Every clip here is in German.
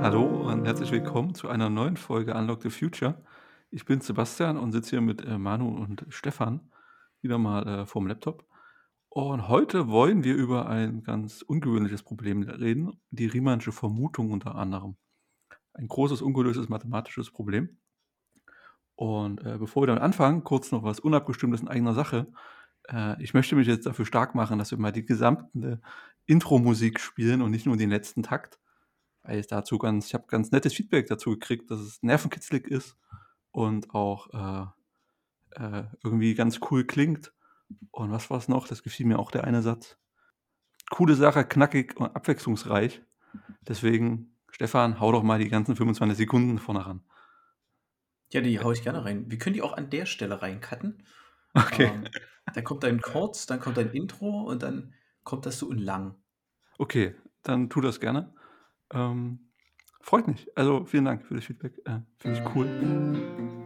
Hallo und herzlich willkommen zu einer neuen Folge Unlock the Future. Ich bin Sebastian und sitze hier mit äh, Manu und Stefan wieder mal äh, vorm Laptop. Und heute wollen wir über ein ganz ungewöhnliches Problem reden, die Riemannsche Vermutung unter anderem. Ein großes, ungelöstes mathematisches Problem. Und äh, bevor wir damit anfangen, kurz noch was Unabgestimmtes in eigener Sache. Äh, ich möchte mich jetzt dafür stark machen, dass wir mal die gesamte Intro-Musik spielen und nicht nur den letzten Takt. Weil ich dazu ganz, ich habe ganz nettes Feedback dazu gekriegt, dass es nervenkitzlig ist und auch äh, äh, irgendwie ganz cool klingt. Und was war es noch? Das gefiel mir auch der eine Satz. Coole Sache, knackig und abwechslungsreich. Deswegen, Stefan, hau doch mal die ganzen 25 Sekunden vorne ran. Ja, die hau ich gerne rein. Wir können die auch an der Stelle reincutten. Okay. Ähm, dann kommt ein Kurz, dann kommt ein Intro und dann kommt das so in lang. Okay, dann tu das gerne. Ähm, freut mich. Also vielen Dank für das Feedback. Äh, Finde ich cool.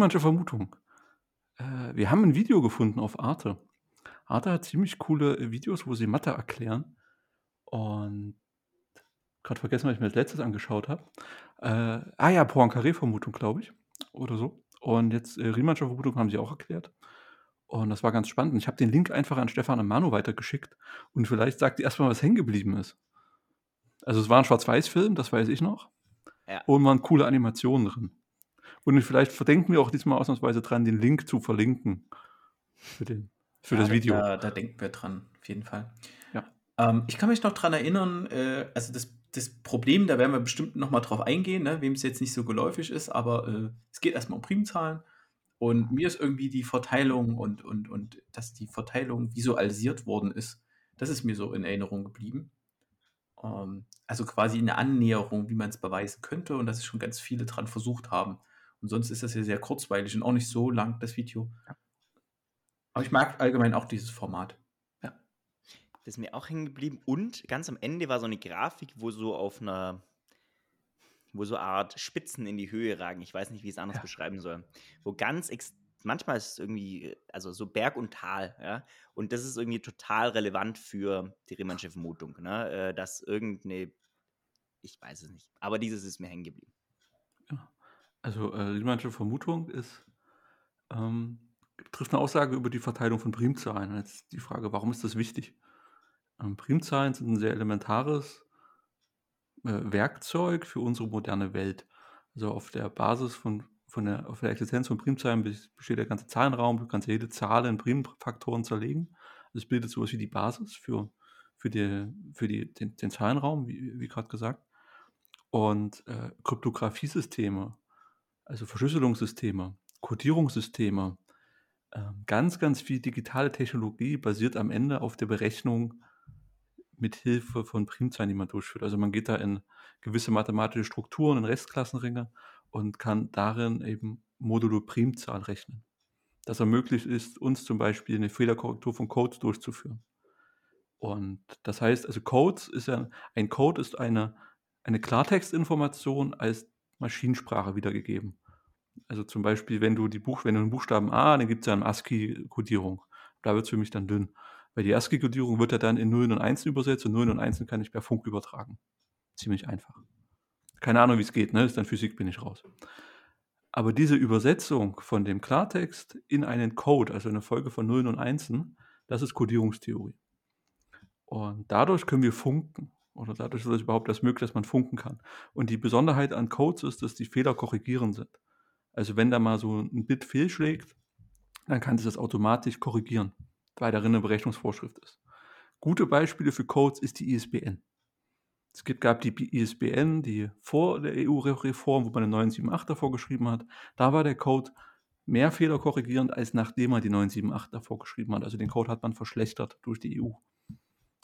Riemannsche Vermutung. Äh, wir haben ein Video gefunden auf Arte. Arte hat ziemlich coole Videos, wo sie Mathe erklären. Und gerade vergessen, was ich mir als letztes angeschaut habe. Äh, ah ja, Poincaré-Vermutung, glaube ich. Oder so. Und jetzt äh, Riemannsche Vermutung haben sie auch erklärt. Und das war ganz spannend. Ich habe den Link einfach an Stefan und Manu weitergeschickt. Und vielleicht sagt ihr erstmal, was hängen geblieben ist. Also es war ein Schwarz-Weiß-Film, das weiß ich noch. Ja. Und waren coole Animationen drin. Und vielleicht verdenken wir auch diesmal ausnahmsweise dran, den Link zu verlinken für, den, für Ja, das da, Video. da, da denken wir dran, auf jeden Fall. Ja. Ähm, ich kann mich noch dran erinnern, äh, also das, das Problem, da werden wir bestimmt noch mal drauf eingehen, ne, wem es jetzt nicht so geläufig ist, aber äh, es geht erstmal um Primzahlen. Und mir ist irgendwie die Verteilung und, und, und dass die Verteilung visualisiert worden ist, das ist mir so in Erinnerung geblieben. Ähm, also quasi eine Annäherung, wie man es beweisen könnte und dass es schon ganz viele dran versucht haben. Und sonst ist das ja sehr kurzweilig und auch nicht so lang, das Video. Aber ich mag allgemein auch dieses Format. Das ist mir auch hängen geblieben. Und ganz am Ende war so eine Grafik, wo so auf einer, wo so eine Art Spitzen in die Höhe ragen. Ich weiß nicht, wie ich es anders Ja. beschreiben soll. Wo ganz, manchmal ist es irgendwie, also so Berg und Tal, ja. Und das ist irgendwie total relevant für die Riemannsche Vermutung, ne? Äh, Dass irgendeine, ich weiß es nicht, aber dieses ist mir hängen geblieben. Also äh, Riemannsche Vermutung ist, ähm, trifft eine Aussage über die Verteilung von Primzahlen. Jetzt die Frage, warum ist das wichtig? Ähm, Primzahlen sind ein sehr elementares äh, Werkzeug für unsere moderne Welt. Also auf der Basis von, von der, auf der Existenz von Primzahlen bes- besteht der ganze Zahlenraum. Du kannst jede Zahl in Primfaktoren zerlegen. Das bildet sowas wie die Basis für, für, die, für die, den, den Zahlenraum, wie, wie gerade gesagt. Und äh, Kryptographiesysteme, also Verschlüsselungssysteme, Codierungssysteme, ähm, ganz, ganz viel digitale Technologie basiert am Ende auf der Berechnung mit Hilfe von Primzahlen, die man durchführt. Also man geht da in gewisse mathematische Strukturen, in Restklassenringe und kann darin eben modulo Primzahl rechnen. Das ermöglicht ist, uns zum Beispiel eine Fehlerkorrektur von Codes durchzuführen. Und das heißt, also Codes ist ja, ein Code ist eine, eine Klartextinformation als Maschinensprache wiedergegeben. Also zum Beispiel, wenn du die Buch, wenn du den Buchstaben A, dann gibt es ja eine ASCII-Kodierung. Da wird es für mich dann dünn. Weil die ASCII-Kodierung wird ja dann in Nullen und Einsen übersetzt und Nullen und Einsen kann ich per Funk übertragen. Ziemlich einfach. Keine Ahnung, wie es geht, ne? Ist dann Physik, bin ich raus. Aber diese Übersetzung von dem Klartext in einen Code, also eine Folge von Nullen und Einsen, das ist Kodierungstheorie. Und dadurch können wir funken. Oder dadurch ist es überhaupt erst möglich, dass man funken kann. Und die Besonderheit an Codes ist, dass die Fehler korrigierend sind. Also wenn da mal so ein Bit fehlschlägt, dann kann sich das automatisch korrigieren, weil darin eine Berechnungsvorschrift ist. Gute Beispiele für Codes ist die ISBN. Es gibt, gab die ISBN, die vor der EU-Reform, wo man eine 978 davor geschrieben hat, da war der Code mehr Fehler korrigierend, als nachdem man die 978 davor geschrieben hat. Also den Code hat man verschlechtert durch die EU.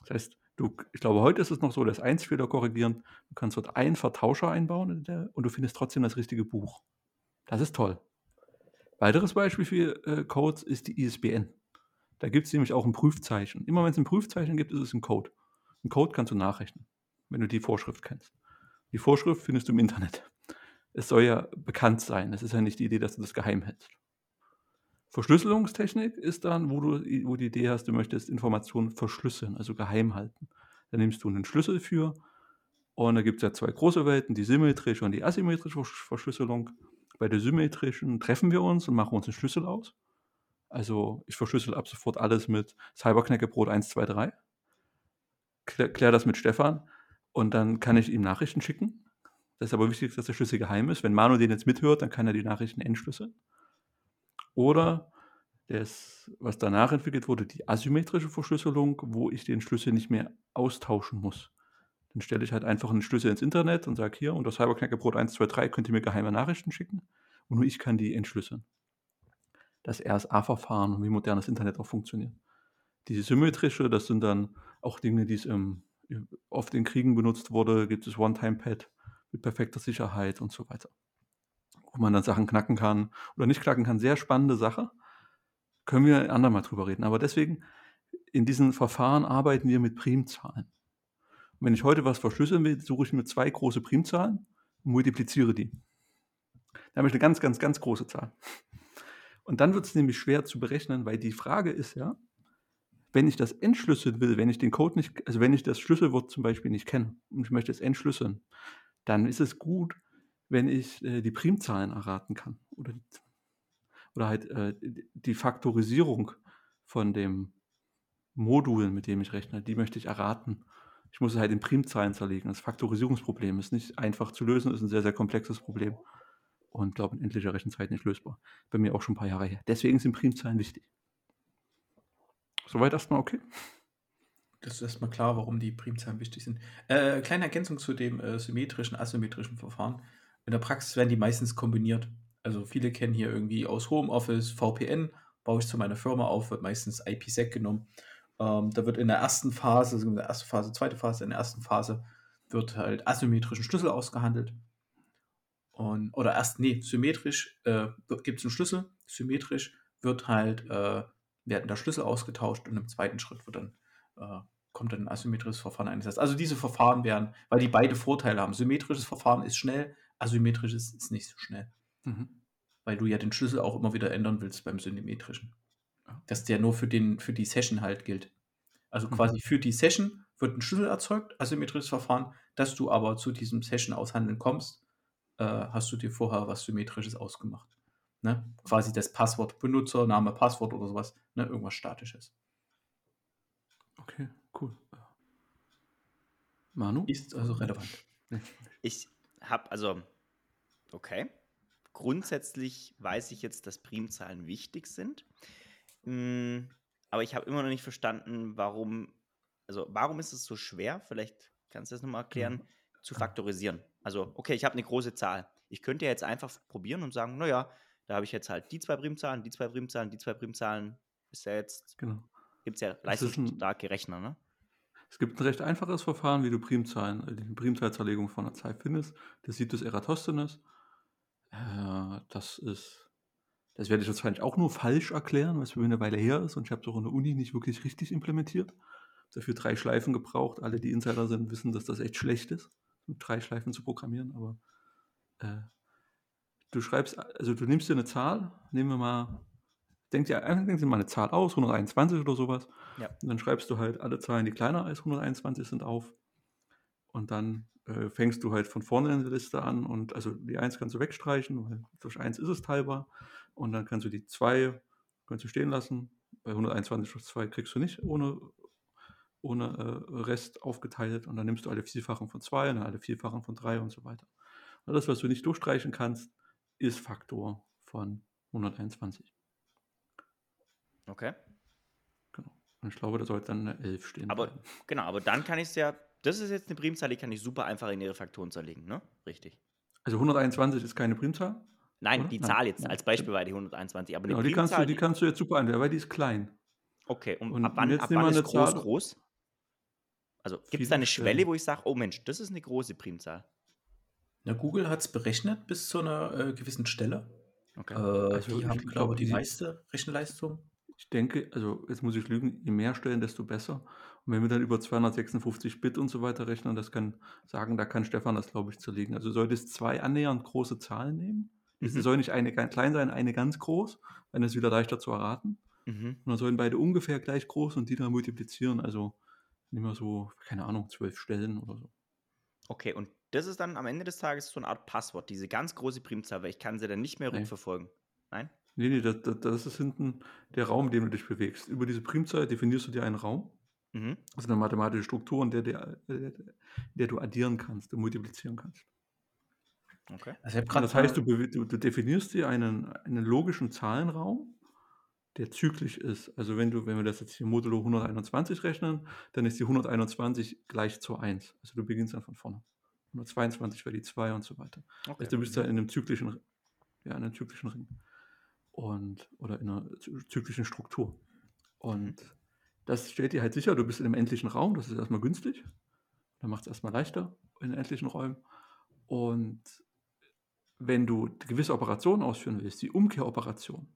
Das heißt, du, ich glaube, heute ist es noch so, dass Eins-Fehler korrigieren. Du kannst dort einen Vertauscher einbauen und du findest trotzdem das richtige Buch. Das ist toll. Weiteres Beispiel für äh, Codes ist die ISBN. Da gibt es nämlich auch ein Prüfzeichen. Immer wenn es ein Prüfzeichen gibt, ist es ein Code. Ein Code kannst du nachrechnen, wenn du die Vorschrift kennst. Die Vorschrift findest du im Internet. Es soll ja bekannt sein. Es ist ja nicht die Idee, dass du das geheim hältst. Verschlüsselungstechnik ist dann, wo du wo die Idee hast, du möchtest Informationen verschlüsseln, also geheim halten. Da nimmst du einen Schlüssel für und da gibt es ja zwei große Welten, die symmetrische und die asymmetrische Verschlüsselung. Bei der symmetrischen treffen wir uns und machen uns einen Schlüssel aus. Also ich verschlüssel ab sofort alles mit Cyberknäckebrot 123. Klär, klär das mit Stefan und dann kann ich ihm Nachrichten schicken. Das ist aber wichtig, dass der Schlüssel geheim ist. Wenn Manu den jetzt mithört, dann kann er die Nachrichten entschlüsseln. Oder das, was danach entwickelt wurde, die asymmetrische Verschlüsselung, wo ich den Schlüssel nicht mehr austauschen muss. Dann stelle ich halt einfach einen Schlüssel ins Internet und sage hier, unter Cyberknackerbrot 123 könnt ihr mir geheime Nachrichten schicken und nur ich kann die entschlüsseln. Das RSA-Verfahren und wie modernes Internet auch funktioniert. Die symmetrische, das sind dann auch Dinge, die es im, oft in Kriegen benutzt wurde, gibt es One-Time-Pad mit perfekter Sicherheit und so weiter. Wo man dann Sachen knacken kann oder nicht knacken kann. Sehr spannende Sache. Können wir ein andermal drüber reden. Aber deswegen, in diesen Verfahren arbeiten wir mit Primzahlen. Und wenn ich heute was verschlüsseln will, suche ich mir zwei große Primzahlen und multipliziere die. Da habe ich eine ganz, ganz, ganz große Zahl. Und dann wird es nämlich schwer zu berechnen, weil die Frage ist ja, wenn ich das entschlüsseln will, wenn ich den Code nicht, also wenn ich das Schlüsselwort zum Beispiel nicht kenne und ich möchte es entschlüsseln, dann ist es gut, wenn ich äh, die Primzahlen erraten kann oder, oder halt äh, die Faktorisierung von dem Modul, mit dem ich rechne, die möchte ich erraten. Ich muss es halt in Primzahlen zerlegen. Das Faktorisierungsproblem ist nicht einfach zu lösen, ist ein sehr, sehr komplexes Problem und glaube in endlicher Rechenzeit nicht lösbar. Bei mir auch schon ein paar Jahre her. Deswegen sind Primzahlen wichtig. Soweit erstmal okay. Das ist erstmal klar, warum die Primzahlen wichtig sind. Äh, kleine Ergänzung zu dem äh, symmetrischen, asymmetrischen Verfahren. In der Praxis werden die meistens kombiniert. Also viele kennen hier irgendwie aus Homeoffice VPN, baue ich zu meiner Firma auf, wird meistens IPsec genommen. Ähm, da wird in der ersten Phase, also in der ersten Phase, zweite Phase, in der ersten Phase wird halt asymmetrischen Schlüssel ausgehandelt. Und, oder erst, nee, symmetrisch äh, gibt es einen Schlüssel, symmetrisch wird halt, äh, werden der Schlüssel ausgetauscht und im zweiten Schritt wird dann, äh, kommt dann ein asymmetrisches Verfahren eingesetzt. Also diese Verfahren werden, weil die beide Vorteile haben. Symmetrisches Verfahren ist schnell, asymmetrisches ist nicht so schnell. Mhm. Weil du ja den Schlüssel auch immer wieder ändern willst beim symmetrischen. Dass der nur für, den, für die Session halt gilt. Also mhm. quasi für die Session wird ein Schlüssel erzeugt, asymmetrisches Verfahren, dass du aber zu diesem Session aushandeln kommst, äh, hast du dir vorher was Symmetrisches ausgemacht. Ne? Quasi das Passwort, Benutzer, Name, Passwort oder sowas, ne? irgendwas Statisches. Okay, cool. Manu? Ist also relevant. Ich habe, also, okay. Grundsätzlich weiß ich jetzt, dass Primzahlen wichtig sind. Hm, aber ich habe immer noch nicht verstanden, warum, also warum ist es so schwer? Vielleicht kannst du das nochmal erklären. Mhm zu faktorisieren. Also, okay, ich habe eine große Zahl. Ich könnte ja jetzt einfach probieren und sagen, naja, da habe ich jetzt halt die zwei Primzahlen, die zwei Primzahlen, die zwei Primzahlen. Ist ja jetzt, genau. gibt es ja leistungsstarke Rechner, ne? Es gibt ein recht einfaches Verfahren, wie du Primzahlen, äh, die Primzahlzerlegung von einer Zahl findest. Das sieht das Eratosthenes. Äh, das ist, das werde ich wahrscheinlich auch nur falsch erklären, es für eine Weile her ist und ich habe es auch in der Uni nicht wirklich richtig implementiert. Dafür drei Schleifen gebraucht. Alle, die Insider sind, wissen, dass das echt schlecht ist mit drei Schleifen zu programmieren, aber äh, du schreibst, also du nimmst dir eine Zahl, nehmen wir mal, denk dir, denk dir mal eine Zahl aus, 121 oder sowas, ja. und dann schreibst du halt alle Zahlen, die kleiner als 121 sind, auf und dann äh, fängst du halt von vorne in der Liste an und also die 1 kannst du wegstreichen, weil durch 1 ist es teilbar und dann kannst du die 2 kannst du stehen lassen, bei 121 durch 2 kriegst du nicht ohne ohne äh, Rest aufgeteilt und dann nimmst du alle Vierfachen von 2 und alle Vierfachen von 3 und so weiter. Und das, was du nicht durchstreichen kannst, ist Faktor von 121. Okay. Genau. Und ich glaube, da sollte dann eine 11 stehen. Aber bleiben. genau, aber dann kann ich es ja, das ist jetzt eine Primzahl, die kann ich super einfach in ihre Faktoren zerlegen, ne? Richtig. Also 121 ist keine Primzahl? Nein, oder? die Zahl Nein. jetzt als Beispiel war die 121. Aber genau, die, kannst du, die kannst du jetzt super einstellen, weil die ist klein. Okay, und, und ab wann, ab wann ist groß Zahl, groß? Also gibt es da eine Schwelle, wo ich sage, oh Mensch, das ist eine große Primzahl? Na, Google hat es berechnet bis zu einer äh, gewissen Stelle. Okay. Äh, Also die ich haben, glaub, glaube ich, die die- meiste Rechenleistung. Ich denke, also jetzt muss ich lügen, je mehr Stellen, desto besser. Und wenn wir dann über 256 Bit und so weiter rechnen, das kann sagen, da kann Stefan das, glaube ich, zerlegen. Also sollte es zwei annähernd große Zahlen nehmen. Es Mhm. soll nicht eine klein sein, eine ganz groß, dann ist es wieder leichter zu erraten. Mhm. Und dann sollen beide ungefähr gleich groß und die dann multiplizieren. Also nehmen wir so, keine Ahnung, zwölf Stellen oder so. Okay, und das ist dann am Ende des Tages so eine Art Passwort, diese ganz große Primzahl, weil ich kann sie dann nicht mehr Nee. rückverfolgen. Nein? Nee, nee, das, das, das ist hinten der Raum, in dem du dich bewegst. Über diese Primzahl definierst du dir einen Raum. Mhm. Ist eine mathematische Struktur, in der, der, der, der du addieren kannst, du multiplizieren kannst. Okay. Also ich habe Und gerade das heißt, du, du, du definierst dir einen, einen logischen Zahlenraum, der zyklisch ist. Also wenn du, wenn wir das jetzt hier modulo 121 rechnen, dann ist die 121 gleich zu 1. Also du beginnst dann von vorne. 122 wäre die 2 und so weiter. okay. Also du bist da in einem zyklischen, ja, in einem zyklischen Ring. Und, oder in einer zy- zyklischen Struktur. Und das stellt dir halt sicher, du bist in einem endlichen Raum, das ist erstmal günstig. Dann macht es erstmal leichter in endlichen Räumen. Und wenn du gewisse Operationen ausführen willst, die Umkehroperation,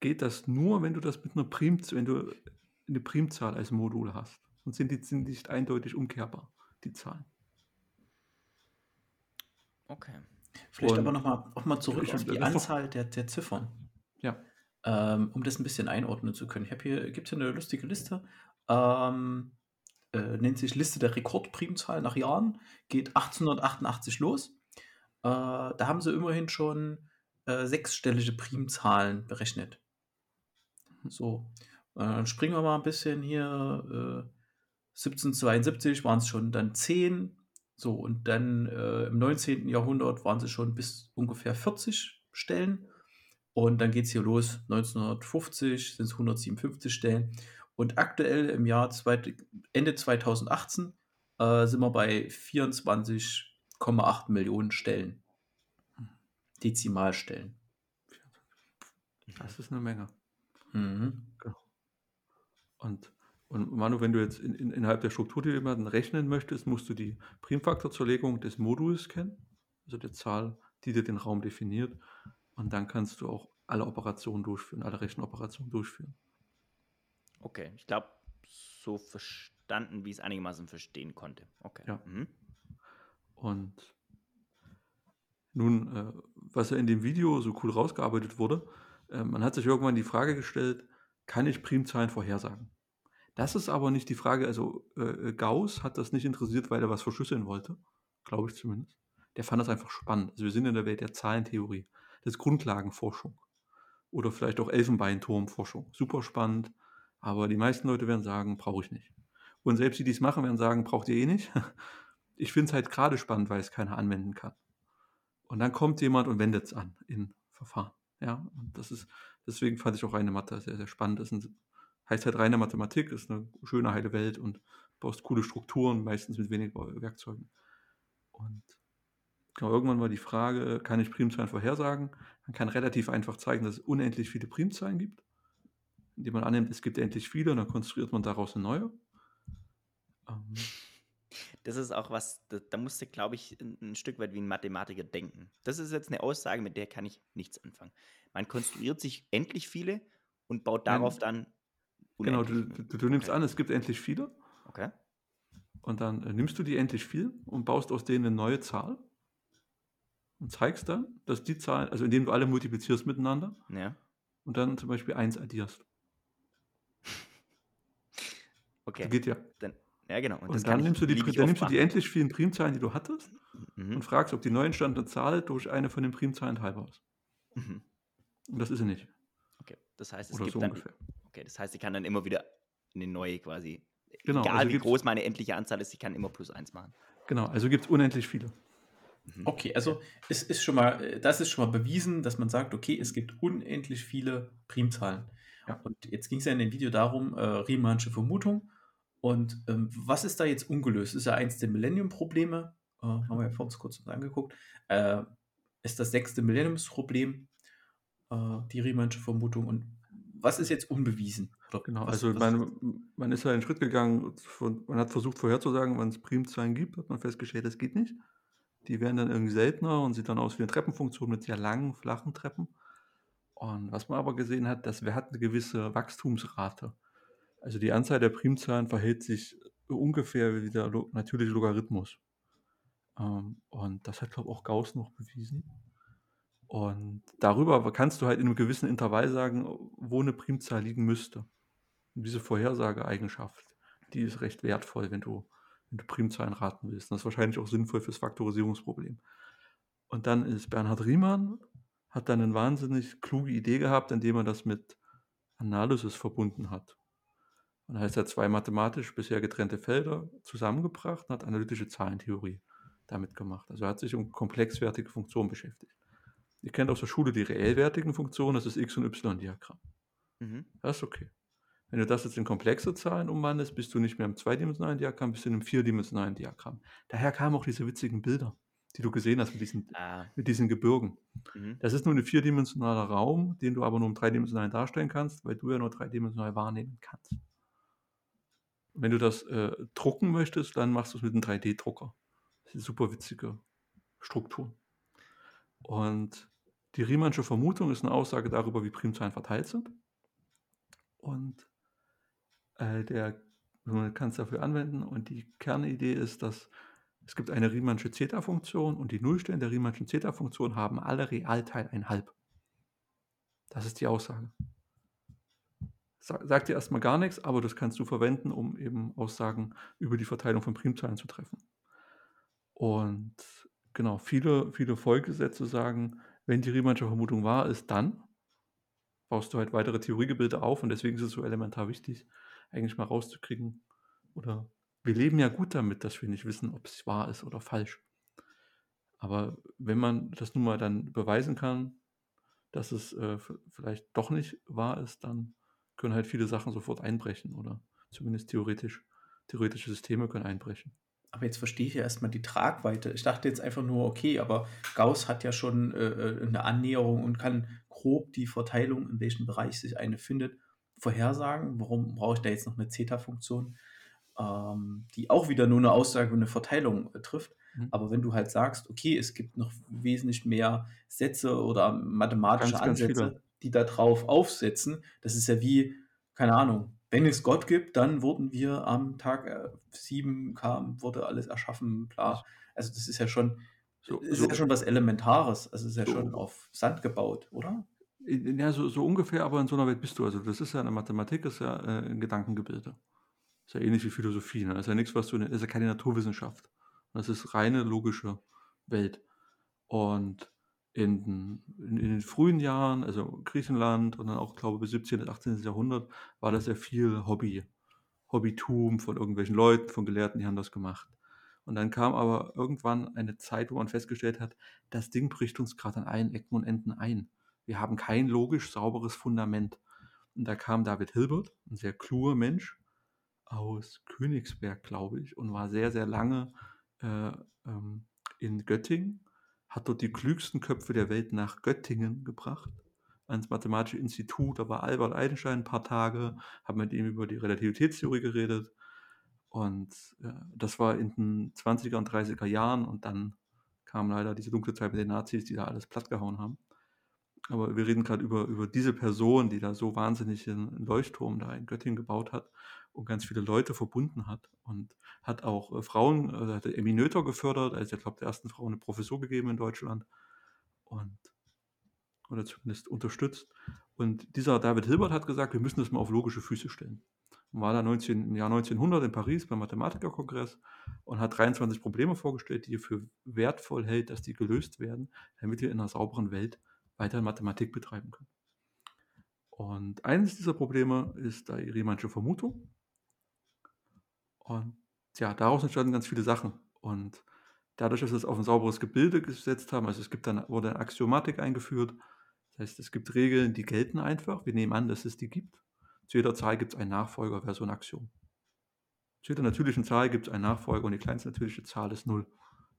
geht das nur, wenn du das mit einer Prim, wenn du eine Primzahl als Modul hast. Und sind die sind nicht eindeutig umkehrbar, die Zahlen. okay. Vielleicht Und- aber nochmal noch mal zurück Ich- auf die Anzahl der, der Ziffern. Ähm, um das ein bisschen einordnen zu können. Ich habe hier, gibt hier eine lustige Liste. Ähm, äh, nennt sich Liste der Rekordprimzahlen nach Jahren. Geht 1888 los. Äh, da haben sie immerhin schon äh, sechsstellige Primzahlen berechnet. So, äh, dann springen wir mal ein bisschen hier. Äh, 1772 waren es schon dann 10. So, und dann äh, im 19. Jahrhundert waren sie schon bis ungefähr 40 Stellen. Und dann geht es hier los. 1950 sind es 157 Stellen. Und aktuell im Jahr zweit, Ende 2018 äh, sind wir bei 24,8 Millionen Stellen. Dezimalstellen. Das ist eine Menge. Mhm. Und, und Manu, wenn du jetzt in, in, innerhalb der Struktur, die du jemanden rechnen möchtest, musst du die Primfaktorzerlegung des Moduls kennen, also der Zahl, die dir den Raum definiert. Und dann kannst du auch alle Operationen durchführen, alle Rechenoperationen durchführen. Okay, ich glaube, so verstanden, wie ich es einigermaßen verstehen konnte. Okay. Ja. Mhm. Und nun, äh, was ja in dem Video so cool rausgearbeitet wurde, äh, man hat sich irgendwann die Frage gestellt, kann ich Primzahlen vorhersagen? Das ist aber nicht die Frage, also äh, Gauss hat das nicht interessiert, weil er was verschlüsseln wollte, glaube ich zumindest. Der fand das einfach spannend. Also wir sind in der Welt der Zahlentheorie, das ist Grundlagenforschung oder vielleicht auch Elfenbeinturmforschung. Super spannend, aber die meisten Leute werden sagen, brauche ich nicht. Und selbst die, die es machen, werden sagen, braucht ihr eh nicht. Ich finde es halt gerade spannend, weil es keiner anwenden kann. Und dann kommt jemand und wendet es an in Verfahren. Ja, und das ist, deswegen fand ich auch reine Mathe sehr, sehr spannend. Das ein, heißt halt reine Mathematik, ist eine schöne, heile Welt und baust coole Strukturen, meistens mit wenig Werkzeugen. Und genau, irgendwann war die Frage, kann ich Primzahlen vorhersagen? Man kann relativ einfach zeigen, dass es unendlich viele Primzahlen gibt, indem man annimmt, es gibt endlich viele und dann konstruiert man daraus eine neue. Ähm, Das ist auch was, da, da musste, glaube ich, ein, ein Stück weit wie ein Mathematiker denken. Das ist jetzt eine Aussage, mit der kann ich nichts anfangen. Man konstruiert sich endlich viele und baut darauf dann Genau, du, du, du nimmst Okay. an, es gibt endlich viele Okay. und dann äh, nimmst du die endlich viel und baust aus denen eine neue Zahl und zeigst dann, dass die Zahl, also indem du alle multiplizierst miteinander Ja. und dann zum Beispiel 1 addierst. Okay. Das geht ja. Dann, ja, genau. Und, das dann kann ich nimmst, du die, dann nimmst du die endlich vielen Primzahlen, die du hattest Mhm. und fragst, ob die neu entstandene Zahl durch eine von den Primzahlen teilbar ist. Mhm. Und das ist sie nicht. Okay. Das heißt, es Oder gibt so dann. ungefähr. Okay, das heißt, ich kann dann immer wieder eine neue quasi. Genau, Egal also wie groß meine endliche Anzahl ist, ich kann immer plus eins machen. Genau, also gibt es unendlich viele. Mhm. Okay, also es ist schon mal, äh, das ist schon mal bewiesen, dass man sagt, okay, es gibt unendlich viele Primzahlen. Ja. Und jetzt ging es ja in dem Video darum, äh, Riemannsche Vermutung. Und ähm, was ist da jetzt ungelöst? Ist ja eins der Millennium-Probleme, äh, haben wir ja vor uns kurz angeguckt, äh, ist das sechste Millenniumsproblem, äh, die Riemannsche Vermutung. Und was ist jetzt unbewiesen? Oder genau, was, also was man, man ist ja einen Schritt gegangen, man hat versucht vorherzusagen, wann es Primzahlen gibt, hat man festgestellt, das geht nicht. Die werden dann irgendwie seltener und sieht dann aus wie eine Treppenfunktion mit sehr langen, flachen Treppen. Und was man aber gesehen hat, das hat eine gewisse Wachstumsrate. Also die Anzahl der Primzahlen verhält sich ungefähr wie der natürliche Logarithmus. Ähm, und das hat, glaube ich, auch Gauss noch bewiesen. Und darüber kannst du halt in einem gewissen Intervall sagen, wo eine Primzahl liegen müsste. Und diese Vorhersageeigenschaft, die ist recht wertvoll, wenn du, wenn du Primzahlen raten willst. Und das ist wahrscheinlich auch sinnvoll fürs Faktorisierungsproblem. Und dann ist Bernhard Riemann, hat dann eine wahnsinnig kluge Idee gehabt, indem er das mit Analysis verbunden hat. Und da heißt er zwei mathematisch bisher getrennte Felder zusammengebracht und hat analytische Zahlentheorie damit gemacht. Also er hat sich um komplexwertige Funktionen beschäftigt. Ihr kennt aus der Schule die reellwertigen Funktionen, das ist X- und Y-Diagramm. Mhm. Das ist okay. Wenn du das jetzt in komplexe Zahlen umwandelst, bist du nicht mehr im zweidimensionalen Diagramm, bist du in einem vierdimensionalen Diagramm. Daher kamen auch diese witzigen Bilder, die du gesehen hast mit diesen, ah. mit diesen Gebirgen. Mhm. Das ist nur ein vierdimensionaler Raum, den du aber nur im dreidimensionalen darstellen kannst, weil du ja nur dreidimensional wahrnehmen kannst. Wenn du das äh, drucken möchtest, dann machst du es mit einem 3D-Drucker. Das ist eine super witzige Struktur. Und die Riemannsche Vermutung ist eine Aussage darüber, wie Primzahlen verteilt sind. Und äh, der, kann es dafür anwenden. Und die Kernidee ist, dass es gibt eine Riemannsche Zeta-Funktion und die Nullstellen der Riemannschen Zeta-Funktion haben alle Realteil ein halb. Das ist die Aussage sagt dir erstmal gar nichts, aber das kannst du verwenden, um eben Aussagen über die Verteilung von Primzahlen zu treffen. Und genau, viele, viele Folgesätze sagen, wenn die Riemannsche Vermutung wahr ist, dann baust du halt weitere Theoriegebilde auf und deswegen ist es so elementar wichtig, eigentlich mal rauszukriegen. Oder wir leben ja gut damit, dass wir nicht wissen, ob es wahr ist oder falsch. Aber wenn man das nun mal dann beweisen kann, dass es äh, vielleicht doch nicht wahr ist, dann können halt viele Sachen sofort einbrechen oder zumindest theoretisch, theoretische Systeme können einbrechen. Aber jetzt verstehe ich ja erstmal die Tragweite. Ich dachte jetzt einfach nur, okay, aber Gauss hat ja schon äh, äh, eine Annäherung und kann grob die Verteilung, in welchem Bereich sich eine findet, vorhersagen. Warum brauche ich da jetzt noch eine Zeta-Funktion, ähm, die auch wieder nur eine Aussage und eine Verteilung äh, trifft? Mhm. Aber wenn du halt sagst, okay, es gibt noch wesentlich mehr Sätze oder mathematische ganz, Ansätze, ganz die da drauf aufsetzen. Das ist ja wie, keine Ahnung, wenn es Gott gibt, dann wurden wir am Tag äh, 7 kam, wurde alles erschaffen, bla. Also das ist ja schon, so, ist so, ja schon was Elementares. Also es ist ja so, schon auf Sand gebaut, oder? Ja, so, so, ungefähr, aber in so einer Welt bist du. Also das ist ja eine Mathematik, ist ja äh, ein Gedankengebilde. Ist ja ähnlich wie Philosophie. Ne? Ist ja nichts, was du, ist ja keine Naturwissenschaft. Das ist reine logische Welt. Und in, in, in, den frühen Jahren, also Griechenland und dann auch, glaube ich, bis 17. und 18. Jahrhundert, war das ja viel Hobby. Hobbytum von irgendwelchen Leuten, von Gelehrten, die haben das gemacht. Und dann kam aber irgendwann eine Zeit, wo man festgestellt hat, das Ding bricht uns gerade an allen Ecken und Enden ein. Wir haben kein logisch sauberes Fundament. Und da kam David Hilbert, ein sehr kluger Mensch aus Königsberg, glaube ich, und war sehr, sehr lange äh, ähm, in Göttingen hat dort die klügsten Köpfe der Welt nach Göttingen gebracht, ans Mathematische Institut. Da war Albert Einstein ein paar Tage, habe mit ihm über die Relativitätstheorie geredet. Und äh, das war in den 20er und 30er Jahren und dann kam leider diese dunkle Zeit mit den Nazis, die da alles plattgehauen haben. Aber wir reden gerade über, über diese Person, die da so wahnsinnig einen Leuchtturm da in Göttingen gebaut hat und ganz viele Leute verbunden hat und hat auch äh, Frauen, äh, hat Emmy Noether gefördert, also ich glaube der ersten Frau eine Professur gegeben in Deutschland und oder zumindest unterstützt. Und dieser David Hilbert hat gesagt, wir müssen das mal auf logische Füße stellen. Und war da 19, im Jahr 1900 in Paris beim Mathematikerkongress und hat 23 Probleme vorgestellt, die er für wertvoll hält, dass die gelöst werden, damit wir in einer sauberen Welt weiter Mathematik betreiben können. Und eines dieser Probleme ist die Riemannsche Vermutung. Und ja, daraus entstanden ganz viele Sachen. Und dadurch, dass wir es auf ein sauberes Gebilde gesetzt haben, also es gibt dann, wurde eine Axiomatik eingeführt. Das heißt, es gibt Regeln, die gelten einfach. Wir nehmen an, dass es die gibt. Zu jeder Zahl gibt es einen Nachfolger, wäre so ein Axiom. Zu jeder natürlichen Zahl gibt es einen Nachfolger und die kleinste natürliche Zahl ist 0.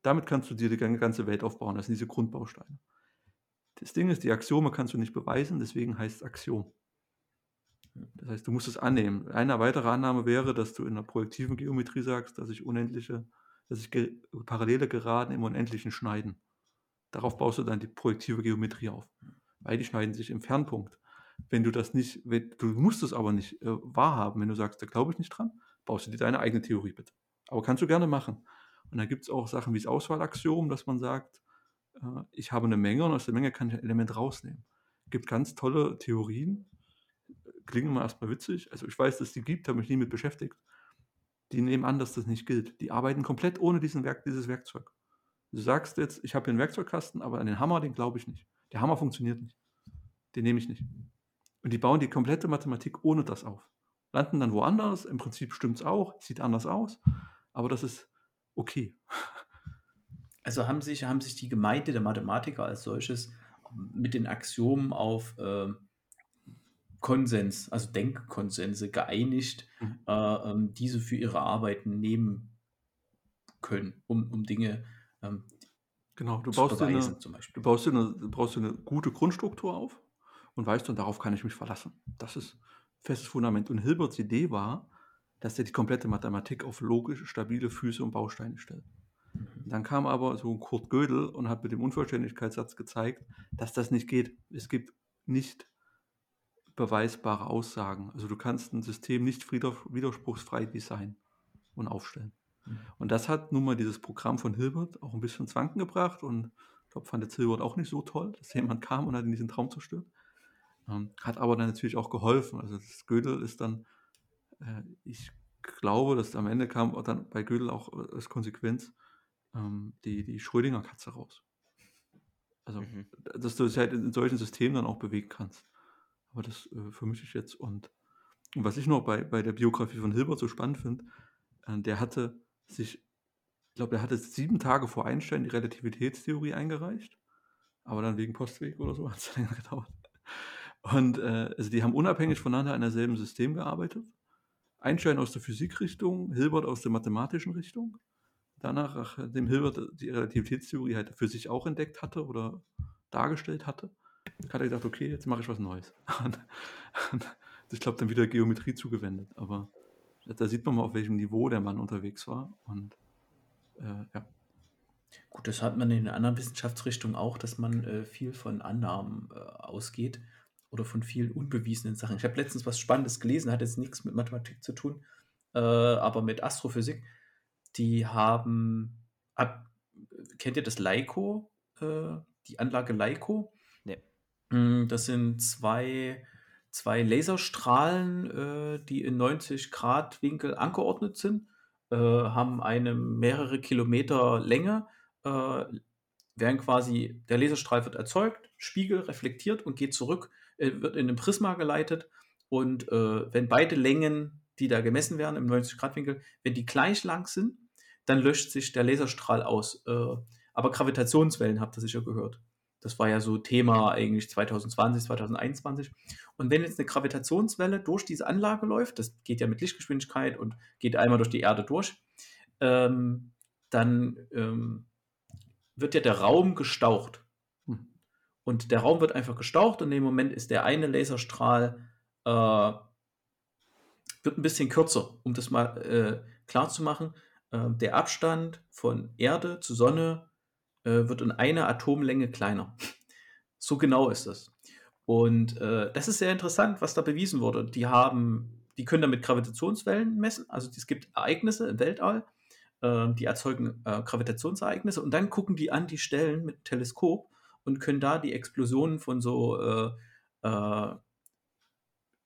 Damit kannst du dir die ganze Welt aufbauen. Das sind diese Grundbausteine. Das Ding ist, die Axiome kannst du nicht beweisen, deswegen heißt es Axiom. Das heißt, du musst es annehmen. Eine weitere Annahme wäre, dass du in der projektiven Geometrie sagst, dass sich unendliche, dass sich ge parallele Geraden im Unendlichen schneiden. Darauf baust du dann die projektive Geometrie auf. Weil die schneiden sich im Fernpunkt. Wenn du das nicht, wenn, du musst es aber nicht äh, wahrhaben, wenn du sagst, da glaube ich nicht dran, baust du dir deine eigene Theorie bitte. Aber kannst du gerne machen. Und da gibt es auch Sachen wie das Auswahlaxiom, dass man sagt, ich habe eine Menge und aus der Menge kann ich ein Element rausnehmen. Es gibt ganz tolle Theorien, klingen immer erstmal witzig. Also ich weiß, dass es die gibt, habe mich nie mit beschäftigt. Die nehmen an, dass das nicht gilt. Die arbeiten komplett ohne diesen Werk, dieses Werkzeug. Du sagst jetzt, ich habe hier einen Werkzeugkasten, aber an den Hammer, den glaube ich nicht. Der Hammer funktioniert nicht. Den nehme ich nicht. Und die bauen die komplette Mathematik ohne das auf. Landen dann woanders, im Prinzip stimmt es auch, sieht anders aus, aber das ist okay. Also haben sich, haben sich die Gemeinde der Mathematiker als solches mit den Axiomen auf äh, Konsens, also Denkkonsense geeinigt, mhm. äh, ähm, diese für ihre Arbeiten nehmen können, um, um Dinge ähm, genau, du baust, beweisen, eine, du, baust eine, brauchst eine gute Grundstruktur auf und weißt, und darauf kann ich mich verlassen. Das ist festes Fundament. Und Hilberts Idee war, dass er die komplette Mathematik auf logische, stabile Füße und Bausteine stellt. Dann kam aber so Kurt Gödel und hat mit dem Unvollständigkeitssatz gezeigt, dass das nicht geht. Es gibt nicht beweisbare Aussagen. Also du kannst ein System nicht widerspruchsfrei designen und aufstellen. Mhm. Und das hat nun mal dieses Programm von Hilbert auch ein bisschen ins Wanken gebracht und ich glaube, fand jetzt Hilbert auch nicht so toll, dass jemand kam und hat in diesen Traum zerstört. Ähm, hat aber dann natürlich auch geholfen. Also das Gödel ist dann, äh, ich glaube, dass am Ende kam dann bei Gödel auch als Konsequenz ähm, die, die Schrödinger-Katze raus. Also, mhm. dass du es halt in solchen Systemen dann auch bewegen kannst. Aber das äh, vermische ich jetzt. Und, und, was ich noch bei, bei der Biografie von Hilbert so spannend finde, äh, der hatte sich, ich glaube, er hatte sieben Tage vor Einstein die Relativitätstheorie eingereicht. Aber dann wegen Postweg oder so hat es länger gedauert. Und äh, also die haben unabhängig voneinander in derselben System gearbeitet. Einstein aus der Physikrichtung, Hilbert aus der mathematischen Richtung. Danach, nachdem Hilbert die Relativitätstheorie halt für sich auch entdeckt hatte oder dargestellt hatte, hat er gesagt, okay, jetzt mache ich was Neues. Ich glaube, dann wieder Geometrie zugewendet. Aber da sieht man mal, auf welchem Niveau der Mann unterwegs war. Und äh, ja. Gut, das hat man in anderen Wissenschaftsrichtungen auch, dass man äh, viel von Annahmen äh, ausgeht oder von vielen unbewiesenen Sachen. Ich habe letztens was Spannendes gelesen, hat jetzt nichts mit Mathematik zu tun, äh, aber mit Astrophysik. Die haben, ab, kennt ihr das LICO, äh, die Anlage LICO? Hm, das sind zwei, zwei Laserstrahlen, äh, die in 90 Grad Winkel angeordnet sind, äh, haben eine mehrere Kilometer Länge, äh, werden quasi, der Laserstrahl wird erzeugt, Spiegel reflektiert und geht zurück, äh, wird in den Prisma geleitet und äh, wenn beide Längen, die da gemessen werden im 90 Grad Winkel, wenn die gleich lang sind, dann löscht sich der Laserstrahl aus. Äh, aber Gravitationswellen habt ihr sicher gehört. Das war ja so Thema eigentlich 2020, 2021. Und wenn jetzt eine Gravitationswelle durch diese Anlage läuft, das geht ja mit Lichtgeschwindigkeit und geht einmal durch die Erde durch, ähm, dann ähm, wird ja der Raum gestaucht. Hm. Und der Raum wird einfach gestaucht und in dem Moment ist der eine Laserstrahl äh, wird ein bisschen kürzer, um das mal äh, klar zu machen. Äh, der Abstand von Erde zu Sonne äh, wird in einer Atomlänge kleiner. So genau ist das. Und äh, das ist sehr interessant, was da bewiesen wurde. Die haben, die können damit Gravitationswellen messen. Also es gibt Ereignisse im Weltall, äh, die erzeugen äh, Gravitationsereignisse und dann gucken die an die Stellen mit Teleskop und können da die Explosionen von so äh,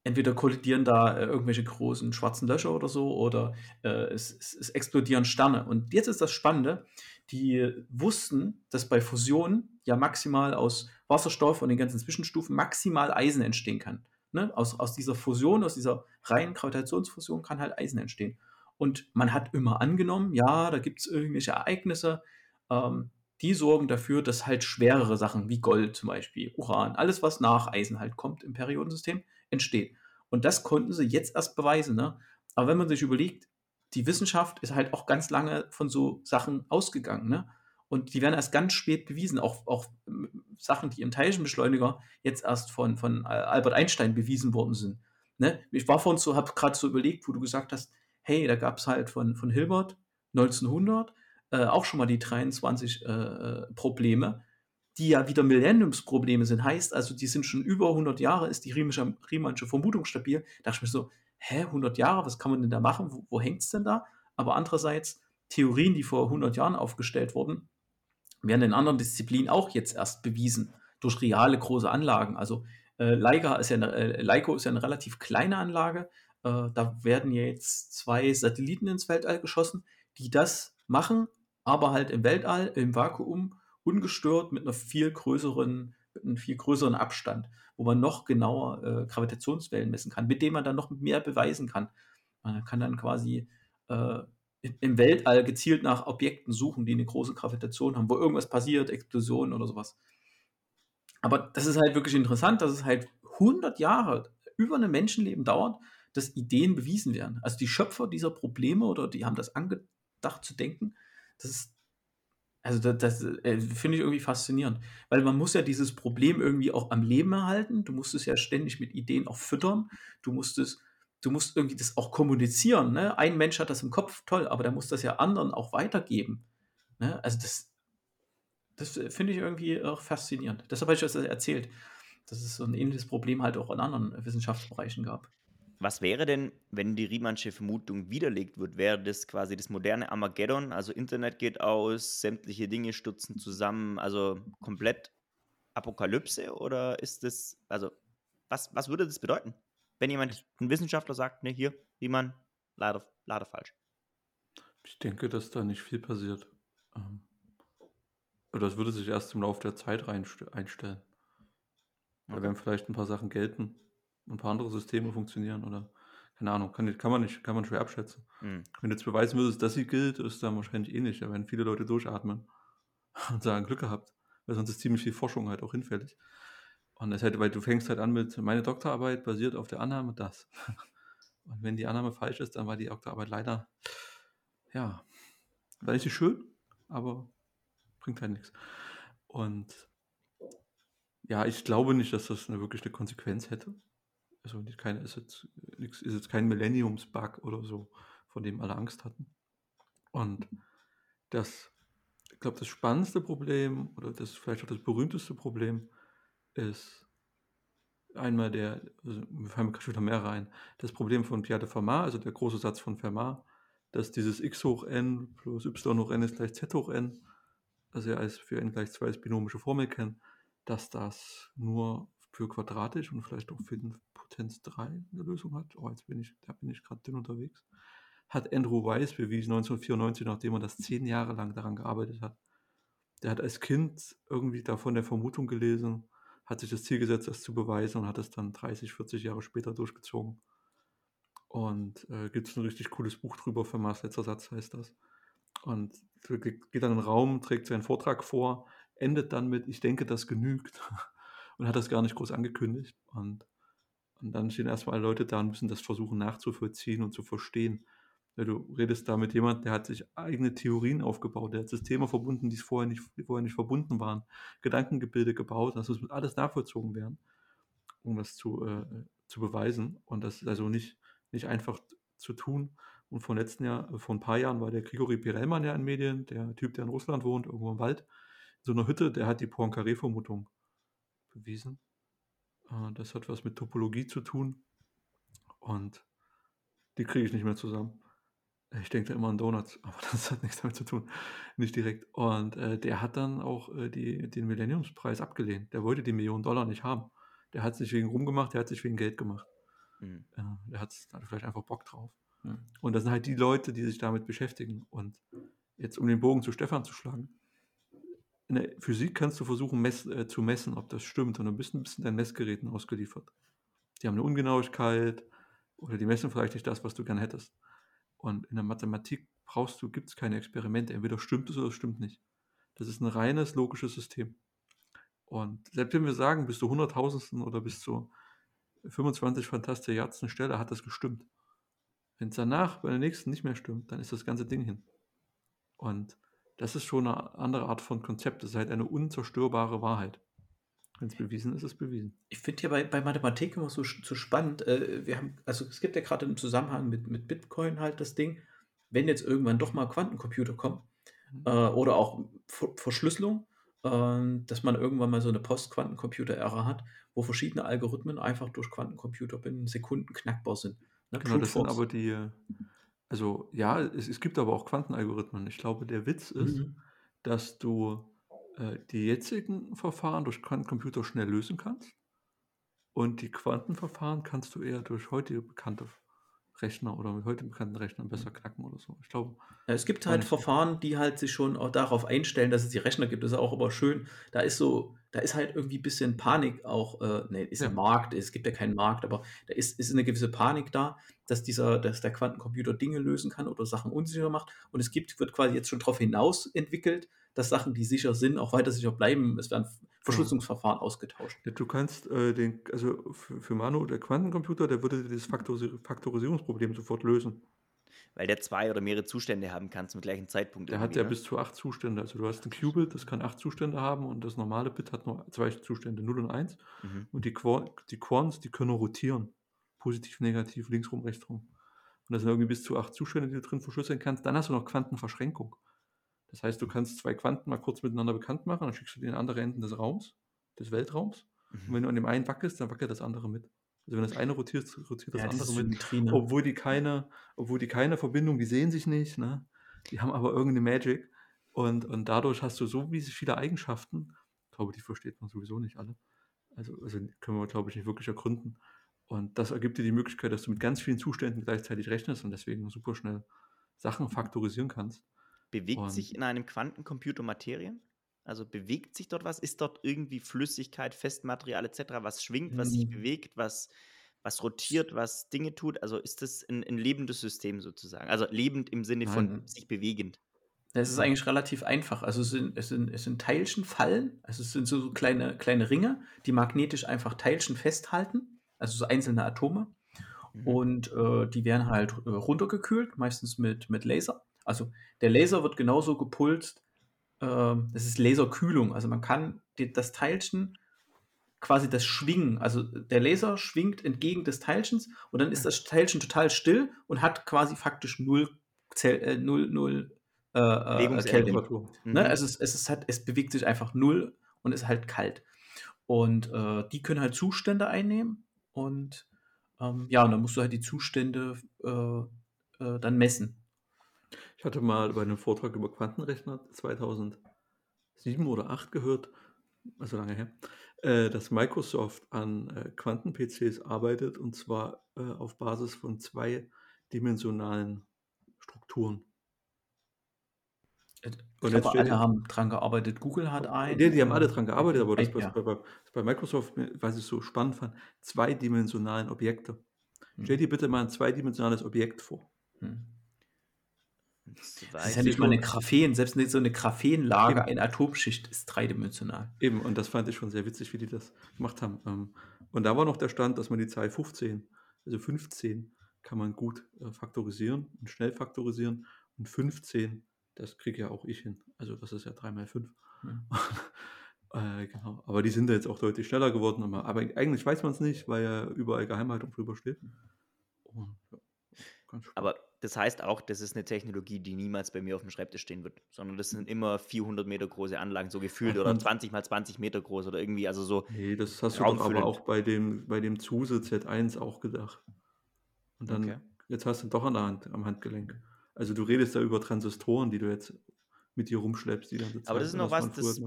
entweder kollidieren da äh, irgendwelche großen schwarzen Löcher oder so oder äh, es, es, es, explodieren Sterne. Und jetzt ist das Spannende, die wussten, dass bei Fusion ja maximal aus Wasserstoff und den ganzen Zwischenstufen maximal Eisen entstehen kann. Ne? Aus, aus dieser Fusion, aus dieser reinen Gravitationsfusion kann halt Eisen entstehen. Und man hat immer angenommen, ja, da gibt es irgendwelche Ereignisse, ähm, die sorgen dafür, dass halt schwerere Sachen wie Gold zum Beispiel, Uran, alles was nach Eisen halt kommt im Periodensystem, entsteht. Und das konnten sie jetzt erst beweisen. Ne? Aber wenn man sich überlegt, die Wissenschaft ist halt auch ganz lange von so Sachen ausgegangen. Ne? Und die werden erst ganz spät bewiesen. Auch, auch Sachen, die im Teilchenbeschleuniger jetzt erst von, von Albert Einstein bewiesen worden sind. ne, ich war vorhin so, habe gerade so überlegt, wo du gesagt hast, hey, da gab es halt von, von Hilbert 1900 äh, auch schon mal die 23 äh, äh, Probleme, die ja wieder Millenniumsprobleme sind. Heißt also, die sind schon über 100 Jahre, ist die Riemannsche, Riemannsche Vermutung stabil. Da dachte ich mir so, hä, 100 Jahre, was kann man denn da machen? Wo, wo hängt es denn da? Aber andererseits, Theorien, die vor 100 Jahren aufgestellt wurden, werden in anderen Disziplinen auch jetzt erst bewiesen durch reale große Anlagen. Also äh, Leica ist ja eine, äh, Leico ist ja eine relativ kleine Anlage. Äh, da werden ja jetzt zwei Satelliten ins Weltall geschossen, die das machen, aber halt im Weltall, im Vakuum, ungestört mit einer viel größeren, mit einem viel größeren Abstand, wo man noch genauer äh, Gravitationswellen messen kann, mit dem man dann noch mehr beweisen kann. Man kann dann quasi äh, im Weltall gezielt nach Objekten suchen, die eine große Gravitation haben, wo irgendwas passiert, Explosionen oder sowas. Aber das ist halt wirklich interessant, dass es halt 100 Jahre über ein Menschenleben dauert, dass Ideen bewiesen werden. Also die Schöpfer dieser Probleme oder die haben das angedacht zu denken, das ist, also das, das äh, finde ich irgendwie faszinierend, weil man muss ja dieses Problem irgendwie auch am Leben erhalten. Du musst es ja ständig mit Ideen auch füttern. Du musst es, du musst irgendwie das auch kommunizieren. Ne? Ein Mensch hat das im Kopf, toll, aber der muss das ja anderen auch weitergeben. Ne? Also das, das finde ich irgendwie auch faszinierend. Deshalb habe ich das erzählt, dass es so ein ähnliches Problem halt auch in anderen Wissenschaftsbereichen gab. Was wäre denn, wenn die Riemannsche Vermutung widerlegt wird? Wäre das quasi das moderne Armageddon? Also Internet geht aus, sämtliche Dinge stürzen zusammen, also komplett Apokalypse? Oder ist das, also was, was würde das bedeuten? Wenn jemand, ein Wissenschaftler sagt, ne, hier, Riemann, leider, leider falsch. Ich denke, dass da nicht viel passiert. Ähm, oder das würde sich erst im Laufe der Zeit einstellen. Da werden vielleicht ein paar Sachen gelten, ein paar andere Systeme funktionieren oder keine Ahnung, kann, kann man nicht, kann man schwer abschätzen. Mhm. Wenn du jetzt beweisen würdest, dass sie gilt, ist dann wahrscheinlich ähnlich. Da werden viele Leute durchatmen und sagen, Glück gehabt. Weil sonst ist ziemlich viel Forschung halt auch hinfällig. Und das halt, weil du fängst halt an mit, meine Doktorarbeit basiert auf der Annahme das. Und wenn die Annahme falsch ist, dann war die Doktorarbeit leider, ja, war nicht so schön, aber bringt halt nichts. Und ja, ich glaube nicht, dass das eine, wirklich eine Konsequenz hätte also keine, ist jetzt, ist jetzt kein Millenniums-Bug oder so, von dem alle Angst hatten. Und das, ich glaube, das spannendste Problem oder das vielleicht auch das berühmteste Problem ist einmal der, also wir fallen mir wieder mehr rein, das Problem von Pierre de Fermat, also der große Satz von Fermat, dass dieses x hoch n plus y hoch n ist gleich z hoch n, also er als für n gleich 2 als binomische Formel kennt, dass das nur für quadratisch und vielleicht auch für den Potenz 3 eine Lösung hat. Oh, jetzt bin ich, da bin ich gerade dünn unterwegs. Hat Andrew Weiss bewiesen 1994, nachdem er das zehn Jahre lang daran gearbeitet hat. Der hat als Kind irgendwie davon der Vermutung gelesen, hat sich das Ziel gesetzt, das zu beweisen und hat es dann 30, 40 Jahre später durchgezogen. Und äh, gibt es ein richtig cooles Buch drüber, für Mars letzter Satz heißt das. Und geht dann in den Raum, trägt seinen Vortrag vor, endet dann mit, ich denke, das genügt. und hat das gar nicht groß angekündigt. Und und dann stehen erstmal Leute da und müssen das versuchen nachzuvollziehen und zu verstehen. Du redest da mit jemandem, der hat sich eigene Theorien aufgebaut, der hat Systeme verbunden, die vorher nicht, vorher nicht verbunden waren, Gedankengebilde gebaut, das muss alles nachvollzogen werden, um das zu, äh, zu beweisen. Und das ist also nicht, nicht einfach zu tun. Und vor letzten Jahr, vor ein paar Jahren war der Grigori Pirelmann ja in Medien, der Typ, der in Russland wohnt, irgendwo im Wald, in so einer Hütte, der hat die Poincaré-Vermutung bewiesen. Äh, das hat was mit Topologie zu tun und die kriege ich nicht mehr zusammen. Ich denke da immer an Donuts, aber das hat nichts damit zu tun, nicht direkt. Und äh, der hat dann auch äh, die, den Millenniumspreis abgelehnt. Der wollte die Millionen Dollar nicht haben. Der hat sich wegen rumgemacht, der hat sich wegen Geld gemacht. Mhm. Äh, der hat vielleicht einfach Bock drauf. Mhm. Und das sind halt die Leute, die sich damit beschäftigen. Und jetzt, um den Bogen zu Stefan zu schlagen, in der Physik kannst du versuchen mess, äh, zu messen, ob das stimmt. Und du bist ein bisschen deinen Messgeräten ausgeliefert. Die haben eine Ungenauigkeit oder die messen vielleicht nicht das, was du gern hättest. Und in der Mathematik brauchst du, gibt es keine Experimente. Entweder stimmt es oder es stimmt nicht. Das ist ein reines logisches System. Und selbst wenn wir sagen, bis zu hunderttausendsten oder bis zu 25 Fantastilliardsten Stelle hat das gestimmt. Wenn es danach bei der nächsten nicht mehr stimmt, dann ist das ganze Ding hin. Und das ist schon eine andere Art von Konzept. Das ist halt eine unzerstörbare Wahrheit. Wenn es bewiesen ist, ist es bewiesen. Ich finde ja bei, bei Mathematik immer so, so spannend. Äh, wir haben, also es gibt ja gerade im Zusammenhang mit, mit Bitcoin halt das Ding, wenn jetzt irgendwann doch mal Quantencomputer kommen mhm. äh, oder auch Ver Verschlüsselung, äh, dass man irgendwann mal so eine Post-Quantencomputer-Ära hat, wo verschiedene Algorithmen einfach durch Quantencomputer binnen Sekunden knackbar sind. Ne? Genau, das sind aber die, also ja, es, es gibt aber auch Quantenalgorithmen. Ich glaube, der Witz ist, mhm. dass du äh, die jetzigen Verfahren durch Quantencomputer schnell lösen kannst und die Quantenverfahren kannst du eher durch heutige bekannte Rechner oder mit heute bekannten Rechnern besser mhm. knacken oder so. Ich glaube. Ja, es gibt halt Verfahren, die halt sich schon auch darauf einstellen, dass es die Rechner gibt. Das ist auch aber schön. Da ist so, da ist halt irgendwie ein bisschen Panik auch, äh, ne, ist ja. ein Markt, es gibt ja keinen Markt, aber da ist, ist eine gewisse Panik da, dass dieser, dass der Quantencomputer Dinge lösen kann oder Sachen unsicher macht. Und es gibt, wird quasi jetzt schon darauf hinaus entwickelt, dass Sachen, die sicher sind, auch weiter sicher bleiben. Es werden Verschlüsselungsverfahren ausgetauscht. Ja, du kannst äh, den, also für, für Manu, der Quantencomputer, der würde dieses Faktoris Faktorisierungsproblem sofort lösen. Weil der zwei oder mehrere Zustände haben kann zum gleichen Zeitpunkt. Der hat ja ne? bis zu acht Zustände. Also du hast ein Qubit, das kann acht Zustände haben und das normale Bit hat nur zwei Zustände, 0 und 1. Mhm. Und die, Qu die Quants, die können rotieren. Positiv, negativ, links rum, rechts rum. Und das sind irgendwie bis zu acht Zustände, die du drin verschlüsseln kannst. Dann hast du noch Quantenverschränkung. Das heißt, du kannst zwei Quanten mal kurz miteinander bekannt machen, dann schickst du die in andere Enden des Raums, des Weltraums. Mhm. Und wenn du an dem einen wackelst, dann wackelt das andere mit. Also wenn das eine rotiert, rotiert das ja, andere das mit. Ne? Obwohl die keine, obwohl die keine Verbindung, die sehen sich nicht, ne? Die haben aber irgendeine Magic. Und, und dadurch hast du so viele Eigenschaften. Ich glaube, die versteht man sowieso nicht alle. Also, also können wir, glaube ich, nicht wirklich ergründen. Und das ergibt dir die Möglichkeit, dass du mit ganz vielen Zuständen gleichzeitig rechnest und deswegen super schnell Sachen faktorisieren kannst. Bewegt und sich in einem Quantencomputer Materie? Also bewegt sich dort was? Ist dort irgendwie Flüssigkeit, Festmaterial etc., was schwingt, was sich mhm. bewegt, was, was rotiert, was Dinge tut? Also ist das ein, ein lebendes System sozusagen? Also lebend im Sinne von Nein. sich bewegend. Es ist eigentlich relativ einfach. Also es sind, es sind, es sind Teilchenfallen, also es sind so, so kleine, kleine Ringe, die magnetisch einfach Teilchen festhalten, also so einzelne Atome. Mhm. Und äh, die werden halt äh, runtergekühlt, meistens mit, mit Laser. Also der Laser wird genauso gepulst, äh, das ist Laserkühlung. Also man kann die, das Teilchen quasi das Schwingen, also der Laser schwingt entgegen des Teilchens und dann ist das Teilchen total still und hat quasi faktisch null, Zell, äh, null, null äh, äh Kelvin. Ne? Mhm. Ne? Also es, es, ist halt, es bewegt sich einfach null und ist halt kalt. Und äh, die können halt Zustände einnehmen und ähm, ja, und dann musst du halt die Zustände äh, äh, dann messen. Ich hatte mal bei einem Vortrag über Quantenrechner 2007 oder 2008 gehört, also lange her, äh, dass Microsoft an äh, Quanten-PCs arbeitet und zwar äh, auf Basis von zweidimensionalen Strukturen. Und ich glaube, alle haben dran gearbeitet. Google hat einen. Die, die haben alle dran gearbeitet, aber das, was ja. bei, bei, Microsoft, was ich so spannend fand, zweidimensionalen Objekte. Hm. Stell dir bitte mal ein zweidimensionales Objekt vor. Hm. Das, das ist ja nicht mal eine Graphen, selbst nicht so eine Graphenlage, eine Atomschicht ist dreidimensional. Eben, und das fand ich schon sehr witzig, wie die das gemacht haben. Ähm, und da war noch der Stand, dass man die Zahl 15, also 15, kann man gut äh, faktorisieren und schnell faktorisieren. Und 15, das kriege ja auch ich hin. Also das ist ja 3 mal 5. Mhm. äh, genau. Aber die sind da jetzt auch deutlich schneller geworden. Aber eigentlich weiß man es nicht, weil ja überall Geheimhaltung drüber steht. Und, ja, aber das heißt auch, das ist eine Technologie, die niemals bei mir auf dem Schreibtisch stehen wird, sondern das sind immer 400 Meter große Anlagen, so gefühlt, oder 20 mal 20 Meter groß oder irgendwie, also so. Nee, das hast du doch aber auch bei dem, bei dem Zuse Z1 auch gedacht. Und dann, okay. jetzt hast du doch an der Hand, am Handgelenk. Also du redest da über Transistoren, die du jetzt mit dir rumschleppst, die dann Aber das ist noch was, das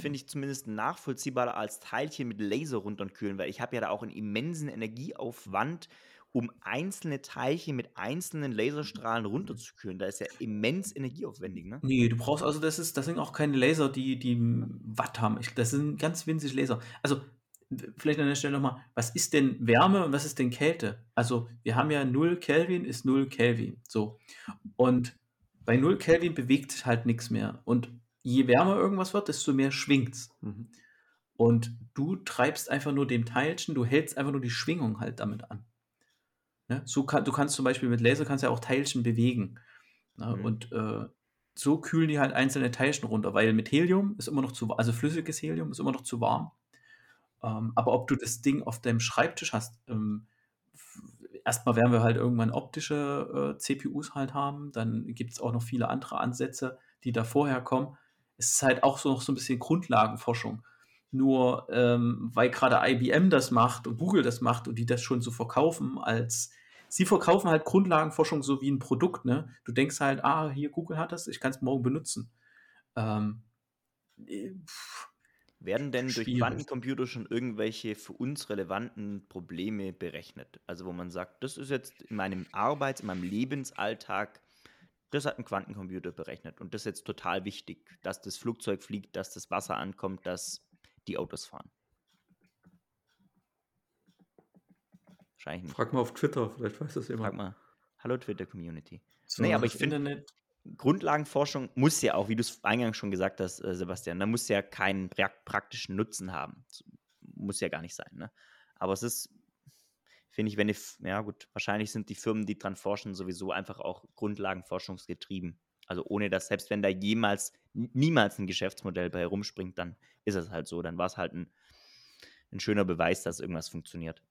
finde ich zumindest nachvollziehbarer als Teilchen mit Laser runterkühlen, weil ich habe ja da auch einen immensen Energieaufwand, um einzelne Teilchen mit einzelnen Laserstrahlen runterzukühlen. Da ist ja immens energieaufwendig, ne? Nee, du brauchst also, das ist, das sind auch keine Laser, die, die Watt haben. Ich, das sind ganz winzig Laser. Also, vielleicht an der Stelle nochmal, was ist denn Wärme und was ist denn Kälte? Also, wir haben ja 0 Kelvin ist 0 Kelvin. So. Und bei 0 Kelvin bewegt sich halt nichts mehr. Und je wärmer irgendwas wird, desto mehr schwingt's. Mhm. Und du treibst einfach nur dem Teilchen, du hältst einfach nur die Schwingung halt damit an. Ne? So kann, du kannst zum Beispiel mit Laser kannst ja auch Teilchen bewegen. Ne? Mhm. Und äh, so kühlen die halt einzelne Teilchen runter, weil mit Helium ist immer noch zu also flüssiges Helium ist immer noch zu warm. Ähm, aber ob du das Ding auf deinem Schreibtisch hast, ähm, erstmal werden wir halt irgendwann optische äh, CPUs halt haben, dann gibt es auch noch viele andere Ansätze, die da vorher kommen. Es ist halt auch so noch so ein bisschen Grundlagenforschung. Nur ähm, weil gerade IBM das macht und Google das macht und die das schon so verkaufen als sie verkaufen halt Grundlagenforschung so wie ein Produkt, ne? Du denkst halt, ah, hier Google hat das, ich kann es morgen benutzen. Ähm, äh, werden denn durch Quantencomputer schon irgendwelche für uns relevanten Probleme berechnet? Also wo man sagt, das ist jetzt in meinem Arbeits-, in meinem Lebensalltag, das hat ein Quantencomputer berechnet und das ist jetzt total wichtig, dass das Flugzeug fliegt, dass das Wasser ankommt, dass die Autos fahren. Wahrscheinlich nicht. Frag mal auf Twitter, vielleicht weiß das jemand. Frag mal. Hallo Twitter-Community. So, nee, aber ich finde, Grundlagenforschung muss ja auch, wie du es eingangs schon gesagt hast, äh, Sebastian, da muss ja keinen pra praktischen Nutzen haben. Muss ja gar nicht sein, ne? Aber es ist, finde ich, wenn die, ja gut, wahrscheinlich sind die Firmen, die dran forschen, sowieso einfach auch Grundlagenforschungsgetrieben. Also ohne dass, selbst wenn da jemals, niemals ein Geschäftsmodell bei herumspringt, dann ist es halt so. Dann war es halt ein, ein schöner Beweis, dass irgendwas funktioniert.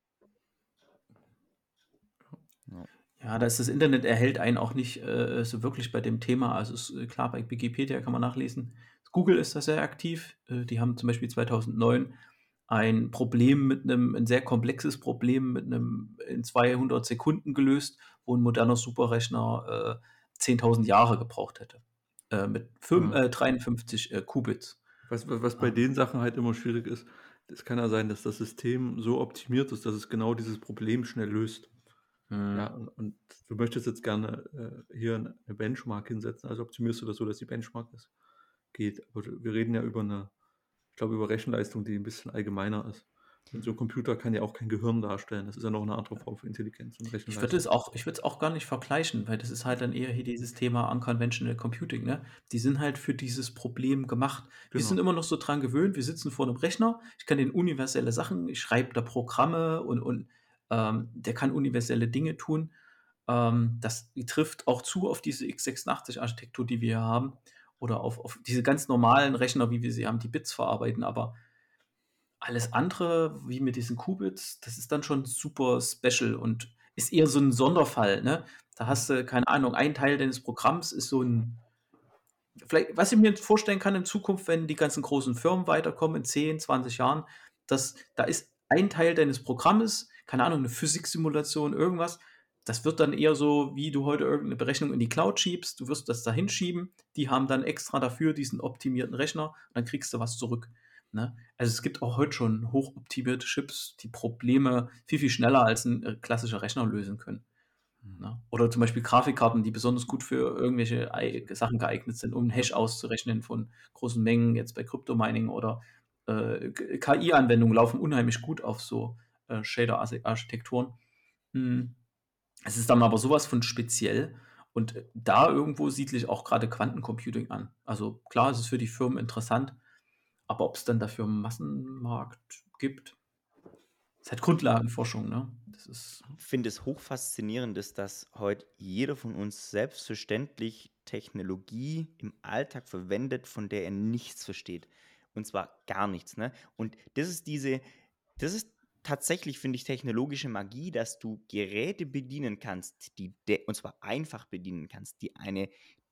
Ja. Ja, da ist das Internet erhält einen auch nicht äh, so wirklich bei dem Thema. Also ist, äh, klar, bei Wikipedia kann man nachlesen. Google ist da sehr aktiv. Äh, die haben zum Beispiel 2009 ein Problem mit einem, ein sehr komplexes Problem mit einem in 200 Sekunden gelöst, wo ein moderner Superrechner äh, 10.000 Jahre gebraucht hätte. Äh, mit 5, ja. 53 äh, Qubits. Was, was bei den Sachen halt immer schwierig ist, es kann ja sein, dass das System so optimiert ist, dass es genau dieses Problem schnell löst. Mhm. Ja, und, und, du möchtest jetzt gerne äh, hier eine Benchmark hinsetzen, also optimierst du das so, dass die Benchmark ist, geht. Aber wir reden ja über eine, ich glaube, über Rechenleistung, die ein bisschen allgemeiner ist. Und so ein Computer kann ja auch kein Gehirn darstellen. Das ist ja noch eine andere Form von Intelligenz und Rechenleistung. Ich würde es auch, ich würde es auch gar nicht vergleichen, weil das ist halt dann eher hier dieses Thema Unconventional Computing, ne? Die sind halt für dieses Problem gemacht. Wir genau. sind immer noch so dran gewöhnt, wir sitzen vor einem Rechner, ich kann den universelle Sachen, ich schreibe da Programme und, und ähm, der kann universelle Dinge tun. Ähm, das trifft auch zu auf diese x86-Architektur, die wir hier haben, oder auf, auf diese ganz normalen Rechner, wie wir sie haben, die Bits verarbeiten. Aber alles andere, wie mit diesen Qubits, das ist dann schon super special und ist eher so ein Sonderfall. Ne? Da hast du, keine Ahnung, ein Teil deines Programms ist so ein, vielleicht, was ich mir vorstellen kann in Zukunft, wenn die ganzen großen Firmen weiterkommen in 10, 20 Jahren, dass da ist ein Teil deines Programmes, keine Ahnung, eine Physiksimulation, irgendwas. Das wird dann eher so, wie du heute irgendeine Berechnung in die Cloud schiebst. Du wirst das da hinschieben. Die haben dann extra dafür diesen optimierten Rechner und dann kriegst du was zurück. Ne? Also es gibt auch heute schon hochoptimierte Chips, die Probleme viel, viel schneller als ein äh, klassischer Rechner lösen können. Mhm. Ne? Oder zum Beispiel Grafikkarten, die besonders gut für irgendwelche Sachen geeignet sind, um einen Hash auszurechnen von großen Mengen, jetzt bei Kryptomining oder äh, KI-Anwendungen laufen unheimlich gut auf so äh, Shader-Architekturen. Hm. Es ist dann aber sowas von speziell. Und äh, da irgendwo siedle ich auch gerade Quantencomputing an. Also klar, es ist für die Firmen interessant, aber ob es dann dafür einen Massenmarkt gibt, ist halt Grundlagenforschung, ne? Das ist ich finde es hochfaszinierend, ist, dass heute jeder von uns selbstverständlich Technologie im Alltag verwendet, von der er nichts versteht. Und zwar gar nichts. Ne? Und das ist diese, das ist tatsächlich, finde ich, technologische Magie, dass du Geräte bedienen kannst, die und zwar einfach bedienen kannst, die eine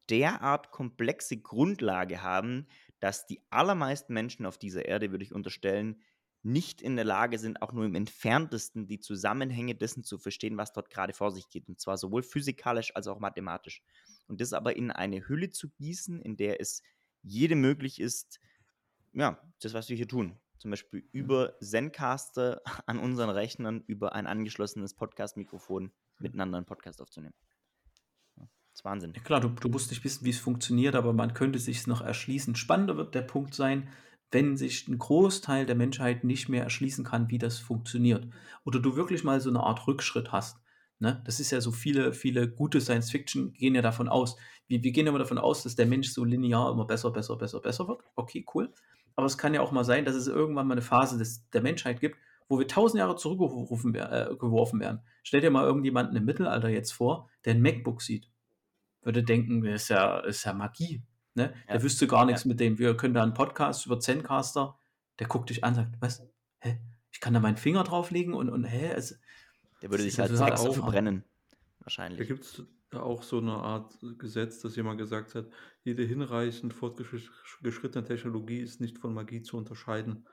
derart komplexe Grundlage haben, dass die allermeisten Menschen auf dieser Erde, würde ich unterstellen, nicht in der Lage sind, auch nur im entferntesten die Zusammenhänge dessen zu verstehen, was dort gerade vor sich geht. Und zwar sowohl physikalisch als auch mathematisch. Und das aber in eine Hülle zu gießen, in der es jedem möglich ist, ja, das, was wir hier tun. Zum Beispiel über Zencaster an unseren Rechnern über ein angeschlossenes Podcast-Mikrofon miteinander einen Podcast aufzunehmen. Das Wahnsinn. Ja, klar, du, du musst nicht wissen, wie es funktioniert, aber man könnte sich noch erschließen. Spannender wird der Punkt sein, wenn sich ein Großteil der Menschheit nicht mehr erschließen kann, wie das funktioniert. Oder du wirklich mal so eine Art Rückschritt hast. Ne? Das ist ja so viele, viele gute Science Fiction gehen ja davon aus. Wir, wir gehen immer davon aus, dass der Mensch so linear immer besser, besser, besser, besser wird. Okay, cool. Aber es kann ja auch mal sein, dass es irgendwann mal eine Phase des, der Menschheit gibt, wo wir tausend Jahre zurückgeworfen äh, werden. Stell dir mal irgendjemanden im Mittelalter jetzt vor, der ein MacBook sieht. Würde denken, das ist ja, ist ja Magie. Ne? Ja. Der wüsste gar nichts ja. mit dem. Wir können da einen Podcast über Zencaster, der guckt dich an und sagt, was? hä, ich kann da meinen Finger drauflegen und, und hä, also, Der würde sich halt Sex abgefahren. verbrennen. Da Wahrscheinlich. gibt es auch so eine Art Gesetz, dass jemand gesagt hat, jede hinreichend fortgeschrittene Technologie ist nicht von Magie zu unterscheiden.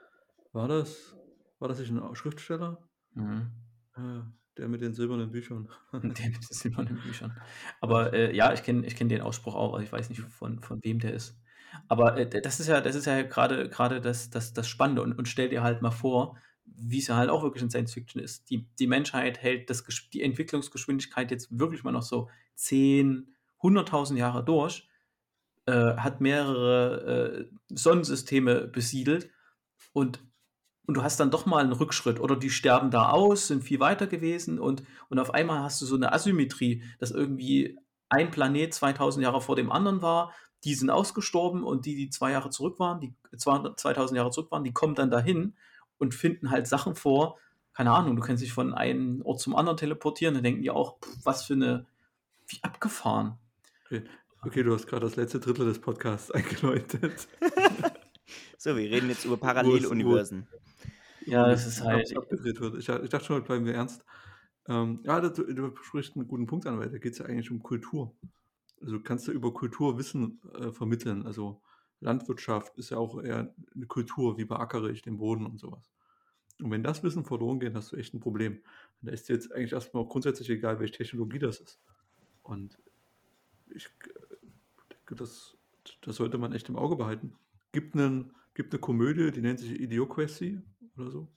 War das, war das nicht ein Schriftsteller? Mhm. Äh, der mit den silbernen Büchern. Den mit den silbernen Büchern. Aber äh, ja, ich kenne ich kenn den Ausspruch auch, aber ich weiß nicht, von, von wem der ist. Aber äh, das ist ja, das ist ja gerade gerade das, das, das Spannende. Und, und stell dir halt mal vor, wie es ja halt auch wirklich in Science Fiction ist. Die, die Menschheit hält das, die Entwicklungsgeschwindigkeit jetzt wirklich mal noch so 10, 100.000 Jahre durch, äh, hat mehrere äh, Sonnensysteme besiedelt und und du hast dann doch mal einen Rückschritt oder die sterben da aus, sind viel weiter gewesen und, und auf einmal hast du so eine Asymmetrie, dass irgendwie ein Planet 2000 Jahre vor dem anderen war, die sind ausgestorben und die, die zwei Jahre zurück waren, die 200 2000 Jahre zurück waren, die kommen dann dahin und finden halt Sachen vor, keine Ahnung, du kannst dich von einem Ort zum anderen teleportieren, dann denken die auch, pff, was für eine, wie abgefahren. Okay. okay, du hast gerade das letzte Drittel des Podcasts eingeläutet. So, wir reden jetzt über Paralleluniversen. Ja, das ist halt, abgedreht wird. Ich, ich dachte schon, bleiben wir ernst. Ähm, ja, du, du sprichst einen guten Punkt an, weil da geht es ja eigentlich um Kultur. Also du kannst ja über Kultur Wissen äh, vermitteln. Also Landwirtschaft ist ja auch eher eine Kultur, wie beackere ich den Boden und sowas. Und wenn das Wissen verloren geht, hast du echt ein Problem. Und da ist dir jetzt eigentlich erstmal auch grundsätzlich egal, welche Technologie das ist. Und ich äh, denke, das, das sollte man echt im Auge behalten. Gibt, einen, gibt eine Komödie, die nennt sich Idiocracy oder so.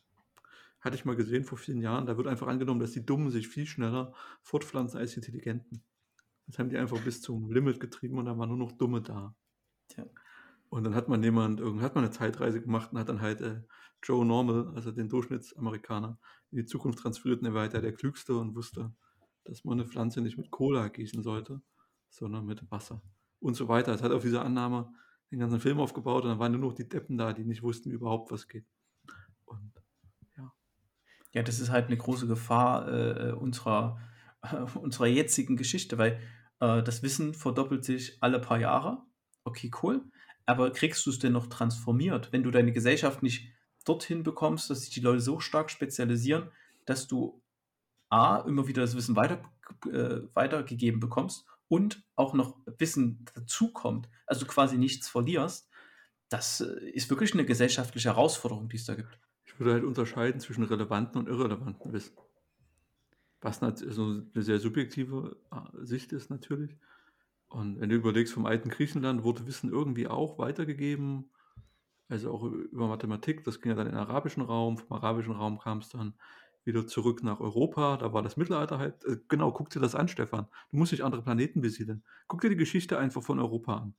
Hatte ich mal gesehen vor vielen Jahren. Da wird einfach angenommen, dass die Dummen sich viel schneller fortpflanzen als die Intelligenten. Das haben die einfach bis zum Limit getrieben und da waren nur noch Dumme da. Tja. Und dann hat man jemand, irgend- hat man eine Zeitreise gemacht und hat dann halt äh, Joe Normal, also den Durchschnittsamerikaner, in die Zukunft transferiert und er war halt der, Klügste und wusste, dass man eine Pflanze nicht mit Cola gießen sollte, sondern mit Wasser. Und so weiter. Es hat auf dieser Annahme den ganzen Film aufgebaut und dann waren nur noch die Deppen da, die nicht wussten, überhaupt was geht. Und Ja, das ist halt eine große Gefahr äh, unserer, unserer jetzigen Geschichte, weil äh, das Wissen verdoppelt sich alle paar Jahre. Okay, cool. Aber kriegst du es denn noch transformiert, wenn du deine Gesellschaft nicht dorthin bekommst, dass sich die Leute so stark spezialisieren, dass du A, immer wieder das Wissen weiter, äh, weitergegeben bekommst und auch noch Wissen dazukommt, also quasi nichts verlierst. Das äh, ist wirklich eine gesellschaftliche Herausforderung, die es da gibt. Ich würde halt unterscheiden zwischen relevanten und irrelevanten Wissen. Was nat- so eine sehr subjektive äh, Sicht ist natürlich. Und wenn du überlegst, vom alten Griechenland wurde Wissen irgendwie auch weitergegeben, also auch über Mathematik, das ging ja dann in den arabischen Raum, vom arabischen Raum kam es dann wieder zurück nach Europa, da war das Mittelalter halt, äh, genau, guck dir das an, Stefan. Du musst nicht andere Planeten besiedeln. Guck dir die Geschichte einfach von Europa an.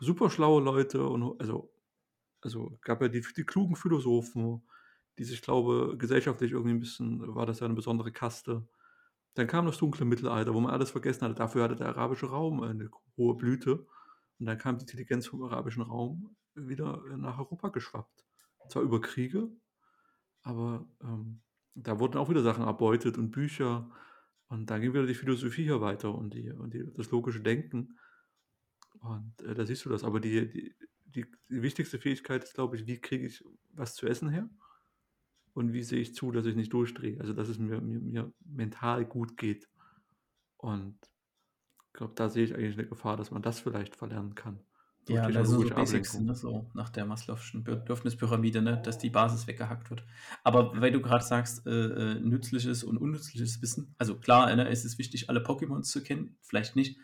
Super schlaue Leute und also also gab ja die, die klugen Philosophen, die sich, glaube gesellschaftlich irgendwie ein bisschen, war das ja eine besondere Kaste. Dann kam das dunkle Mittelalter, wo man alles vergessen hatte. Dafür hatte der arabische Raum eine hohe Blüte. Und dann kam die Intelligenz vom arabischen Raum wieder nach Europa geschwappt. Zwar über Kriege, aber ähm, da wurden auch wieder Sachen erbeutet und Bücher. Und dann ging wieder die Philosophie hier weiter und, die, und die, das logische Denken. Und äh, da siehst du das. Aber die, die, die, die wichtigste Fähigkeit ist, glaube ich, wie kriege ich was zu essen her? Und wie sehe ich zu, dass ich nicht durchdrehe? Also, dass es mir, mir, mir mental gut geht. Und ich glaube, da sehe ich eigentlich eine Gefahr, dass man das vielleicht verlernen kann. Durch Ja, das sind so Basics, ne, so nach der Maslow'schen Bedürfnispyramide, ne, dass die Basis weggehackt wird. Aber weil du gerade sagst, äh, äh, nützliches und unnützliches Wissen, also klar, ne, es ist wichtig, alle Pokémons zu kennen, vielleicht nicht,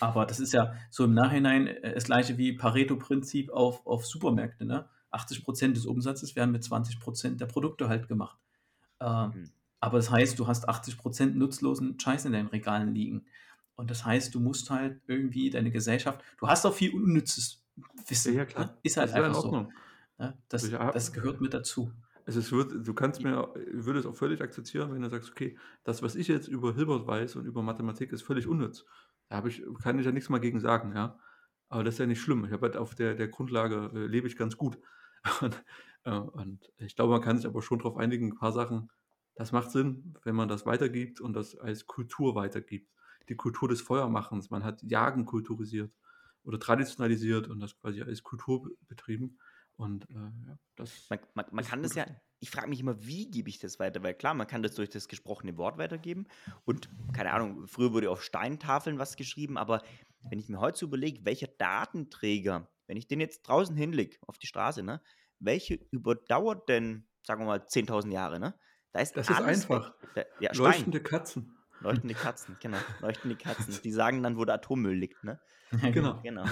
aber das ist ja so im Nachhinein äh, das gleiche wie Pareto-Prinzip auf, auf Supermärkte, ne? 80% des Umsatzes werden mit 20% der Produkte halt gemacht. Ähm, Hm. aber das heißt, du hast 80% nutzlosen Scheiß in deinen Regalen liegen. Und das heißt, du musst halt irgendwie deine Gesellschaft, du hast auch viel unnützes Wissen. Ja, ja, klar. Ne? Ist halt das ist einfach so. Ordnung. Ne? Das, das gehört mit dazu. Also es wird, du kannst mir, ich würde es auch völlig akzeptieren, wenn du sagst, okay, das, was ich jetzt über Hilbert weiß und über Mathematik, ist völlig unnütz. Da habe ich, kann ich ja nichts mal gegen sagen, ja. Aber das ist ja nicht schlimm. Ich habe halt auf der, der Grundlage äh, lebe ich ganz gut. Und, äh, und ich glaube, man kann sich aber schon darauf einigen, ein paar Sachen, das macht Sinn, wenn man das weitergibt und das als Kultur weitergibt. Die Kultur des Feuermachens, man hat Jagen kulturisiert oder traditionalisiert und das quasi als Kultur be- betrieben. Und äh, ja, das Man, man, man kann das ja ich frage mich immer, wie gebe ich das weiter? Weil klar, man kann das durch das gesprochene Wort weitergeben. Und keine Ahnung, früher wurde auf Steintafeln was geschrieben, aber wenn ich mir heute so überlege, welcher Datenträger, wenn ich den jetzt draußen hinlege auf die Straße, ne, welche überdauert denn, sagen wir mal, 10.000 Jahre, ne? Da ist das ist einfach. Da, ja, Leuchtende Katzen. Leuchtende Katzen, genau. Leuchtende Katzen. Die sagen dann, wo der Atommüll liegt, ne? genau. genau.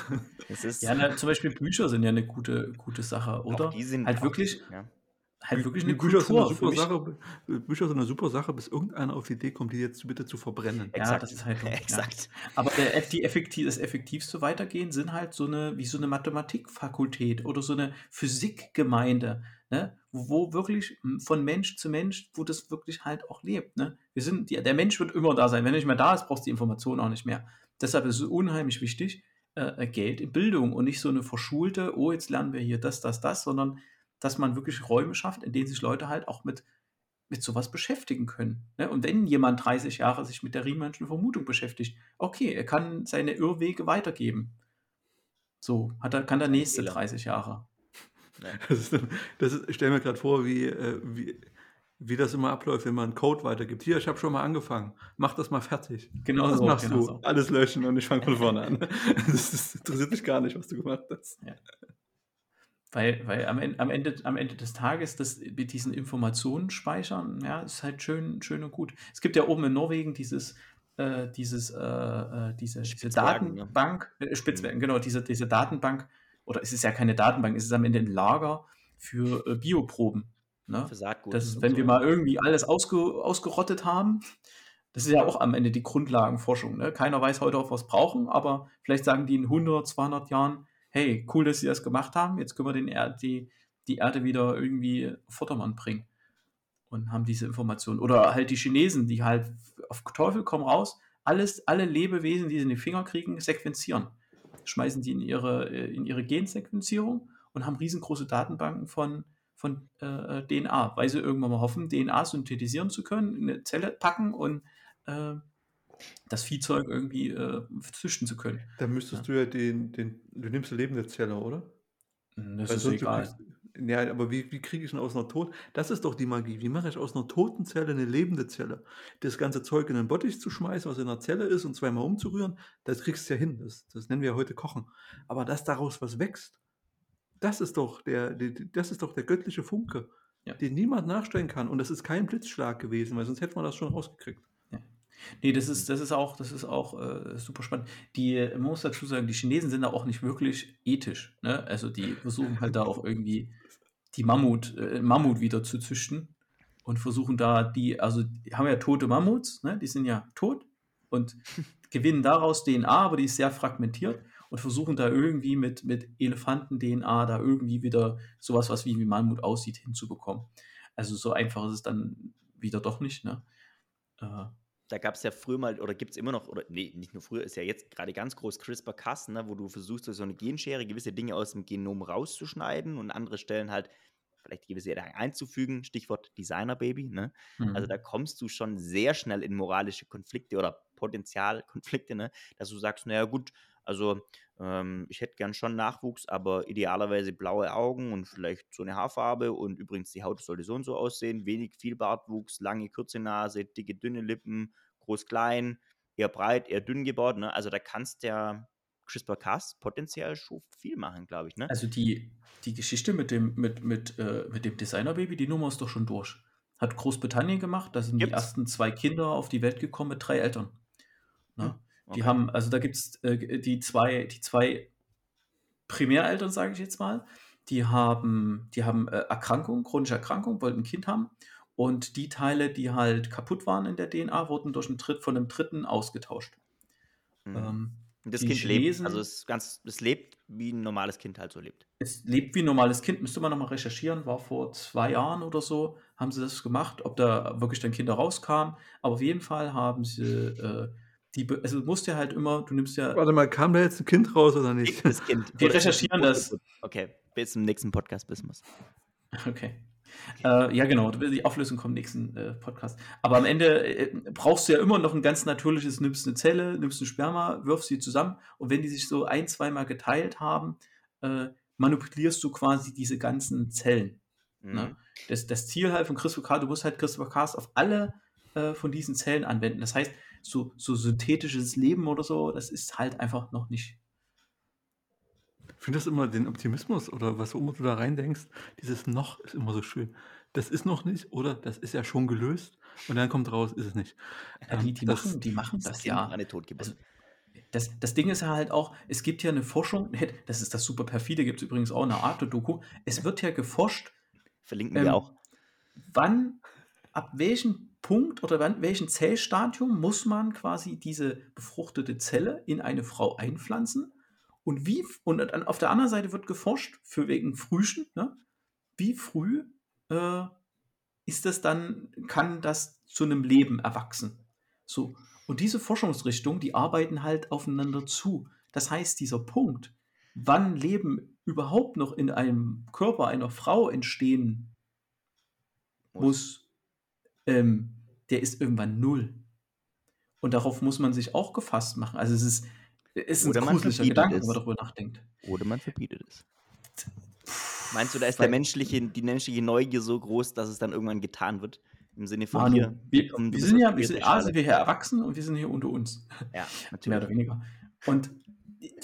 ja, na, zum Beispiel Bücher sind ja eine gute, gute Sache, oder? Auch die sind halt wirklich. Ja halt wirklich eine Bücher Kultur. Sind eine super Sache, Bücher sind eine super Sache, bis irgendeiner auf die Idee kommt, die jetzt bitte zu verbrennen. Ja, das ist halt. Exakt. Ja. Aber der, die effektiv, das effektivste Weitergehen sind halt so eine, wie so eine Mathematikfakultät oder so eine Physikgemeinde, ne? Wo wirklich von Mensch zu Mensch, wo das wirklich halt auch lebt. Ne? Wir sind, der Mensch wird immer da sein. Wenn er nicht mehr da ist, brauchst du die Information auch nicht mehr. Deshalb ist es unheimlich wichtig, äh, Geld in Bildung und nicht so eine verschulte, oh, jetzt lernen wir hier das, das, das, sondern dass man wirklich Räume schafft, in denen sich Leute halt auch mit, mit sowas beschäftigen können. Ne? Und wenn jemand 30 Jahre sich mit der Riemannschen Vermutung beschäftigt, okay, er kann seine Irrwege weitergeben. So, hat er, kann der nächste 30 Jahre. Das ist, das ist, ich stelle mir gerade vor, wie, äh, wie, wie das immer abläuft, wenn man einen Code weitergibt. Hier, ich habe schon mal angefangen. Mach das mal fertig. Genau was so. machst genau du? So. Alles löschen und ich fange von vorne an. Das, das, interessiert mich gar nicht, was du gemacht hast. Ja. Weil, weil am, Ende, am, Ende, am Ende des Tages, das mit diesen Informationen speichern, ja, ist halt schön, schön und gut. Es gibt ja oben in Norwegen dieses, äh, dieses, äh, äh diese, diese Datenbank, äh, Spitzbergen, genau, diese, diese Datenbank, oder es ist ja keine Datenbank, es ist am Ende ein Lager für äh, Bioproben. Ne? Für Saatgut. Das, wenn so. wir mal irgendwie alles ausge, ausgerottet haben, das ist ja auch am Ende die Grundlagenforschung. Ne? Keiner weiß heute, auf was brauchen, aber vielleicht sagen die in 100, 200 Jahren, hey, cool, dass sie das gemacht haben, jetzt können wir den er die, die Erde wieder irgendwie Vordermann bringen und haben diese Informationen. Oder halt die Chinesen, die halt auf Teufel komm raus, alles, alle Lebewesen, die sie in die Finger kriegen, sequenzieren. Schmeißen die in ihre, äh, in ihre Gensequenzierung und haben riesengroße Datenbanken von, von äh, DNA, weil sie irgendwann mal hoffen, DNA synthetisieren zu können, in eine Zelle packen und äh, das Viehzeug irgendwie äh, züchten zu können. Dann müsstest ja. du ja den, den, du nimmst eine lebende Zelle, oder? Hm, das Weil ist egal. Kriegst, ja, aber wie, wie kriege ich denn aus einer Toten? Das ist doch die Magie. Wie mache ich aus einer toten Zelle eine lebende Zelle? Das ganze Zeug in den Bottich zu schmeißen, was in der Zelle ist, und zweimal umzurühren, das kriegst du ja hin. Das, das nennen wir heute Kochen. Aber dass daraus was wächst, das ist doch der, das ist doch der göttliche Funke, ja. den niemand nachstellen kann. Und das ist kein Blitzschlag gewesen, weil sonst hätte man das schon rausgekriegt. Nee, das ist, das ist auch, das ist auch äh, super spannend. Die, man muss dazu sagen, die Chinesen sind da auch nicht wirklich ethisch. Ne? Also die versuchen halt da auch irgendwie die Mammut, äh, Mammut wieder zu züchten und versuchen da die, also die haben ja tote Mammuts, ne? die sind ja tot und gewinnen daraus DNA, aber die ist sehr fragmentiert und versuchen da irgendwie mit, mit Elefanten-DNA da irgendwie wieder sowas, was wie, wie Mammut aussieht, hinzubekommen. Also so einfach ist es dann wieder doch nicht. Ne? Äh, da gab es ja früher mal, oder gibt es immer noch, oder nee, nicht nur früher, ist ja jetzt gerade ganz groß CRISPR-Cas, ne, wo du versuchst, durch so eine Genschere gewisse Dinge aus dem Genom rauszuschneiden und andere Stellen halt vielleicht gewisse einzufügen, Stichwort Designer-Baby. Ne? Also mhm. Also da kommst du schon sehr schnell in moralische Konflikte oder Potenzialkonflikte, ne? dass du sagst, naja gut, also ähm, ich hätte gern schon Nachwuchs, aber idealerweise blaue Augen und vielleicht so eine Haarfarbe und übrigens die Haut sollte so und so aussehen, wenig viel Bartwuchs, lange, kurze Nase, dicke, dünne Lippen, groß, klein, eher breit, eher dünn gebaut. Ne? Also da kannst der CRISPR-Cas potenziell schon viel machen, glaube ich. Ne? Also die, die Geschichte mit dem, mit, mit, äh, mit dem Designer-Baby, die Nummer ist doch schon durch. Hat Großbritannien gemacht, da sind Gibt's? die ersten zwei Kinder auf die Welt gekommen mit drei Eltern. Ne? Hm. Die haben, also da gibt es äh, die zwei, die zwei Primäreltern, sage ich jetzt mal, die haben, die haben äh, Erkrankung, chronische Erkrankung, wollten ein Kind haben. Und die Teile, die halt kaputt waren in der DNA, wurden durch einen Dritt, von einem Dritten ausgetauscht. Mhm. Ähm, das Kind Chinesen, lebt, also es, ganz, es lebt, wie ein normales Kind halt so lebt. Es lebt wie ein normales Kind, müsste man nochmal recherchieren, war vor zwei Jahren oder so, haben sie das gemacht, ob da wirklich dann Kinder rauskamen. Aber auf jeden Fall haben sie äh, die, also du musst ja halt immer, du nimmst ja. Warte mal, kam da jetzt ein Kind raus oder nicht? Das Kind. Wir recherchieren das. Okay, bis zum nächsten Podcast wissen wir es. Okay. Äh, ja, genau. Die Auflösung kommt im nächsten äh, Podcast. Aber am Ende äh, brauchst du ja immer noch ein ganz natürliches, nimmst eine Zelle, nimmst ein Sperma, wirfst sie zusammen und wenn die sich so ein, zweimal geteilt haben, äh, manipulierst du quasi diese ganzen Zellen. Mhm. Ne? Das, das Ziel halt von CRISPR-Cas, du musst halt CRISPR-Cas auf alle äh, von diesen Zellen anwenden. Das heißt, so, so synthetisches Leben oder so, das ist halt einfach noch nicht. Ich finde das immer den Optimismus oder was auch immer du da reindenkst, dieses noch ist immer so schön. Das ist noch nicht oder das ist ja schon gelöst und dann kommt raus, ist es nicht. Ja, die, ähm, die, das, machen, die machen das, ja. Eine also, das, das Ding ist ja halt auch, es gibt ja eine Forschung, das ist das super perfide, gibt es übrigens auch eine Art Doku. Es wird ja geforscht. Verlinken ähm, wir auch. Wann, ab welchem Punkt oder wann, welchem Zellstadium muss man quasi diese befruchtete Zelle in eine Frau einpflanzen? Und wie, und auf der anderen Seite wird geforscht, für wegen Frühchen, ne? wie früh äh, ist das dann, kann das zu einem Leben erwachsen? So. Und diese Forschungsrichtungen, die arbeiten halt aufeinander zu. Das heißt, dieser Punkt, wann Leben überhaupt noch in einem Körper einer Frau entstehen muss, ähm, der ist irgendwann null. Und darauf muss man sich auch gefasst machen. Also es ist, es ist Oder ein gruseliger Gedanke, wenn man darüber nachdenkt. Oder man verbietet es. Meinst du, da ist der menschliche, die menschliche Neugier so groß, dass es dann irgendwann getan wird? Im Sinne von Manu, hier. Wir, wir sind ja, wir sind, A, sind wir hier erwachsen und wir sind hier unter uns. Ja, natürlich. Mehr oder weniger. Und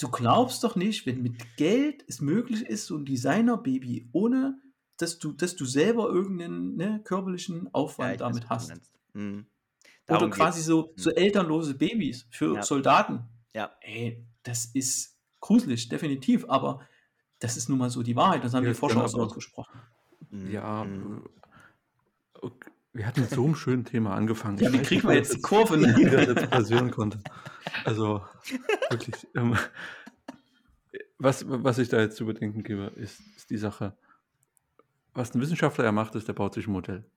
du glaubst doch nicht, wenn mit Geld es möglich ist, so ein Designer-Baby, ohne dass du, dass du selber irgendeinen ne, körperlichen Aufwand ja, damit hast. Mhm. Oder quasi so, so mhm. elternlose Babys für ja. Soldaten. Ja. Ey, das ist gruselig, definitiv, aber das ist nun mal so die Wahrheit. Das haben ja, die Forscher auch so ausgesprochen. Mhm. Ja, mhm. okay. wir hatten mit so einem schönen Thema angefangen. Ja, wie kriegen wir jetzt die Kurve? Ne? Wie das jetzt passieren konnte. Also, wirklich. Ähm, was, was ich da jetzt zu bedenken gebe, ist, ist die Sache, was ein Wissenschaftler ja macht, ist, der baut sich ein Modell.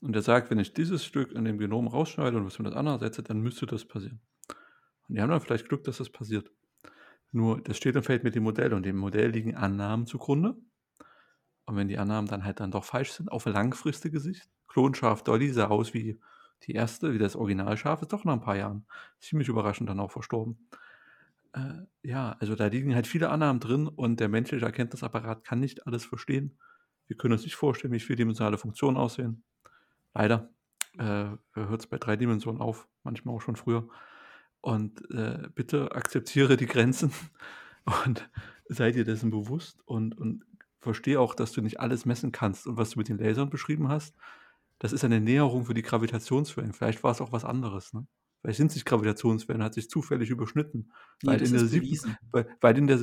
Und er sagt, wenn ich dieses Stück in dem Genom rausschneide und was mit das andere setze, dann müsste das passieren. Und die haben dann vielleicht Glück, dass das passiert. Nur, das steht und fällt mit dem Modell und dem Modell liegen Annahmen zugrunde. Und wenn die Annahmen dann halt dann doch falsch sind, auf langfristige Sicht, Klonschaf Dolly sah aus wie die erste, wie das Originalschaf, ist doch nach ein paar Jahren ziemlich überraschend dann auch verstorben. Äh, ja, also da liegen halt viele Annahmen drin und der menschliche Erkenntnisapparat kann nicht alles verstehen. Wir können uns nicht vorstellen, wie vierdimensionale Funktionen aussehen. Leider äh, hört es bei drei Dimensionen auf, manchmal auch schon früher. Und äh, bitte akzeptiere die Grenzen und sei dir dessen bewusst und, und verstehe auch, dass du nicht alles messen kannst. Und was du mit den Lasern beschrieben hast, das ist eine Näherung für die Gravitationswellen. Vielleicht war es auch was anderes. Ne? Vielleicht sind sich Gravitationswellen, hat sich zufällig überschnitten. Nee, weil, in der siebten, weil, weil in der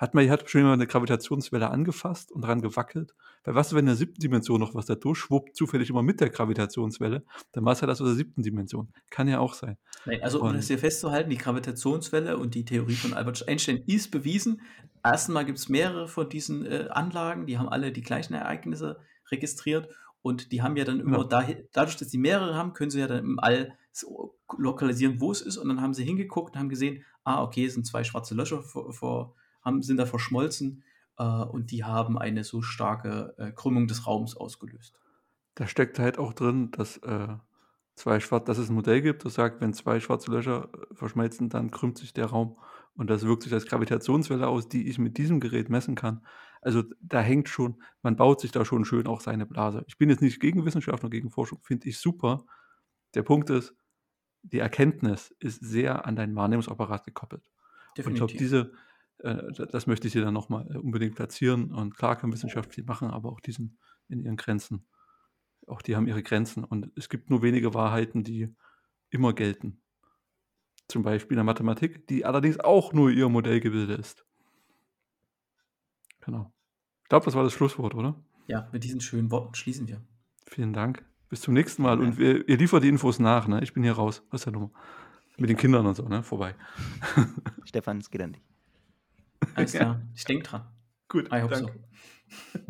hat man hat schon mal eine Gravitationswelle angefasst und dran gewackelt. Weil was, wenn in der siebten Dimension noch was da durchschwuppt, zufällig immer mit der Gravitationswelle, dann war es ja das aus der siebten Dimension. Kann ja auch sein. Nein, also um das hier festzuhalten, die Gravitationswelle und die Theorie von Albert Einstein ist bewiesen. Erstmal gibt es mehrere von diesen äh, Anlagen, die haben alle die gleichen Ereignisse registriert und die haben ja dann immer, ja. Da, dadurch, dass sie mehrere haben, können sie ja dann im All so lokalisieren, wo es ist und dann haben sie hingeguckt und haben gesehen, ah, okay, es sind zwei schwarze Löcher vor, vor haben, sind da verschmolzen äh, und die haben eine so starke äh, Krümmung des Raums ausgelöst. Da steckt halt auch drin, dass, äh, zwei schwarz, dass es ein Modell gibt, das sagt, wenn zwei schwarze Löcher äh, verschmelzen, dann krümmt sich der Raum. Und das wirkt sich als Gravitationswelle aus, die ich mit diesem Gerät messen kann. Also da hängt schon, man baut sich da schon schön auch seine Blase. Ich bin jetzt nicht gegen Wissenschaft und gegen Forschung, finde ich super. Der Punkt ist, die Erkenntnis ist sehr an deinen Wahrnehmungsapparat gekoppelt. Definitiv. Und ich glaube, diese, das möchte ich hier dann nochmal äh, unbedingt platzieren. Und klar kann Wissenschaft viel machen, aber auch diesen in ihren Grenzen. Auch die haben ihre Grenzen. Und es gibt nur wenige Wahrheiten, die immer gelten. Zum Beispiel in der Mathematik, die allerdings auch nur ihr Modellgebilde ist. Genau. Ich glaube, das war das Schlusswort, oder? Ja, mit diesen schönen Worten schließen wir. Vielen Dank. Bis zum nächsten Mal. Ja. Und wir, ihr liefert die Infos nach, ne? Ich bin hier raus. Was ist der Nummer? Mit den Kindern und so, ne? Vorbei. Stefan, es geht an dich. Alles klar. Ich denke dran. Gut, I hope danke. so.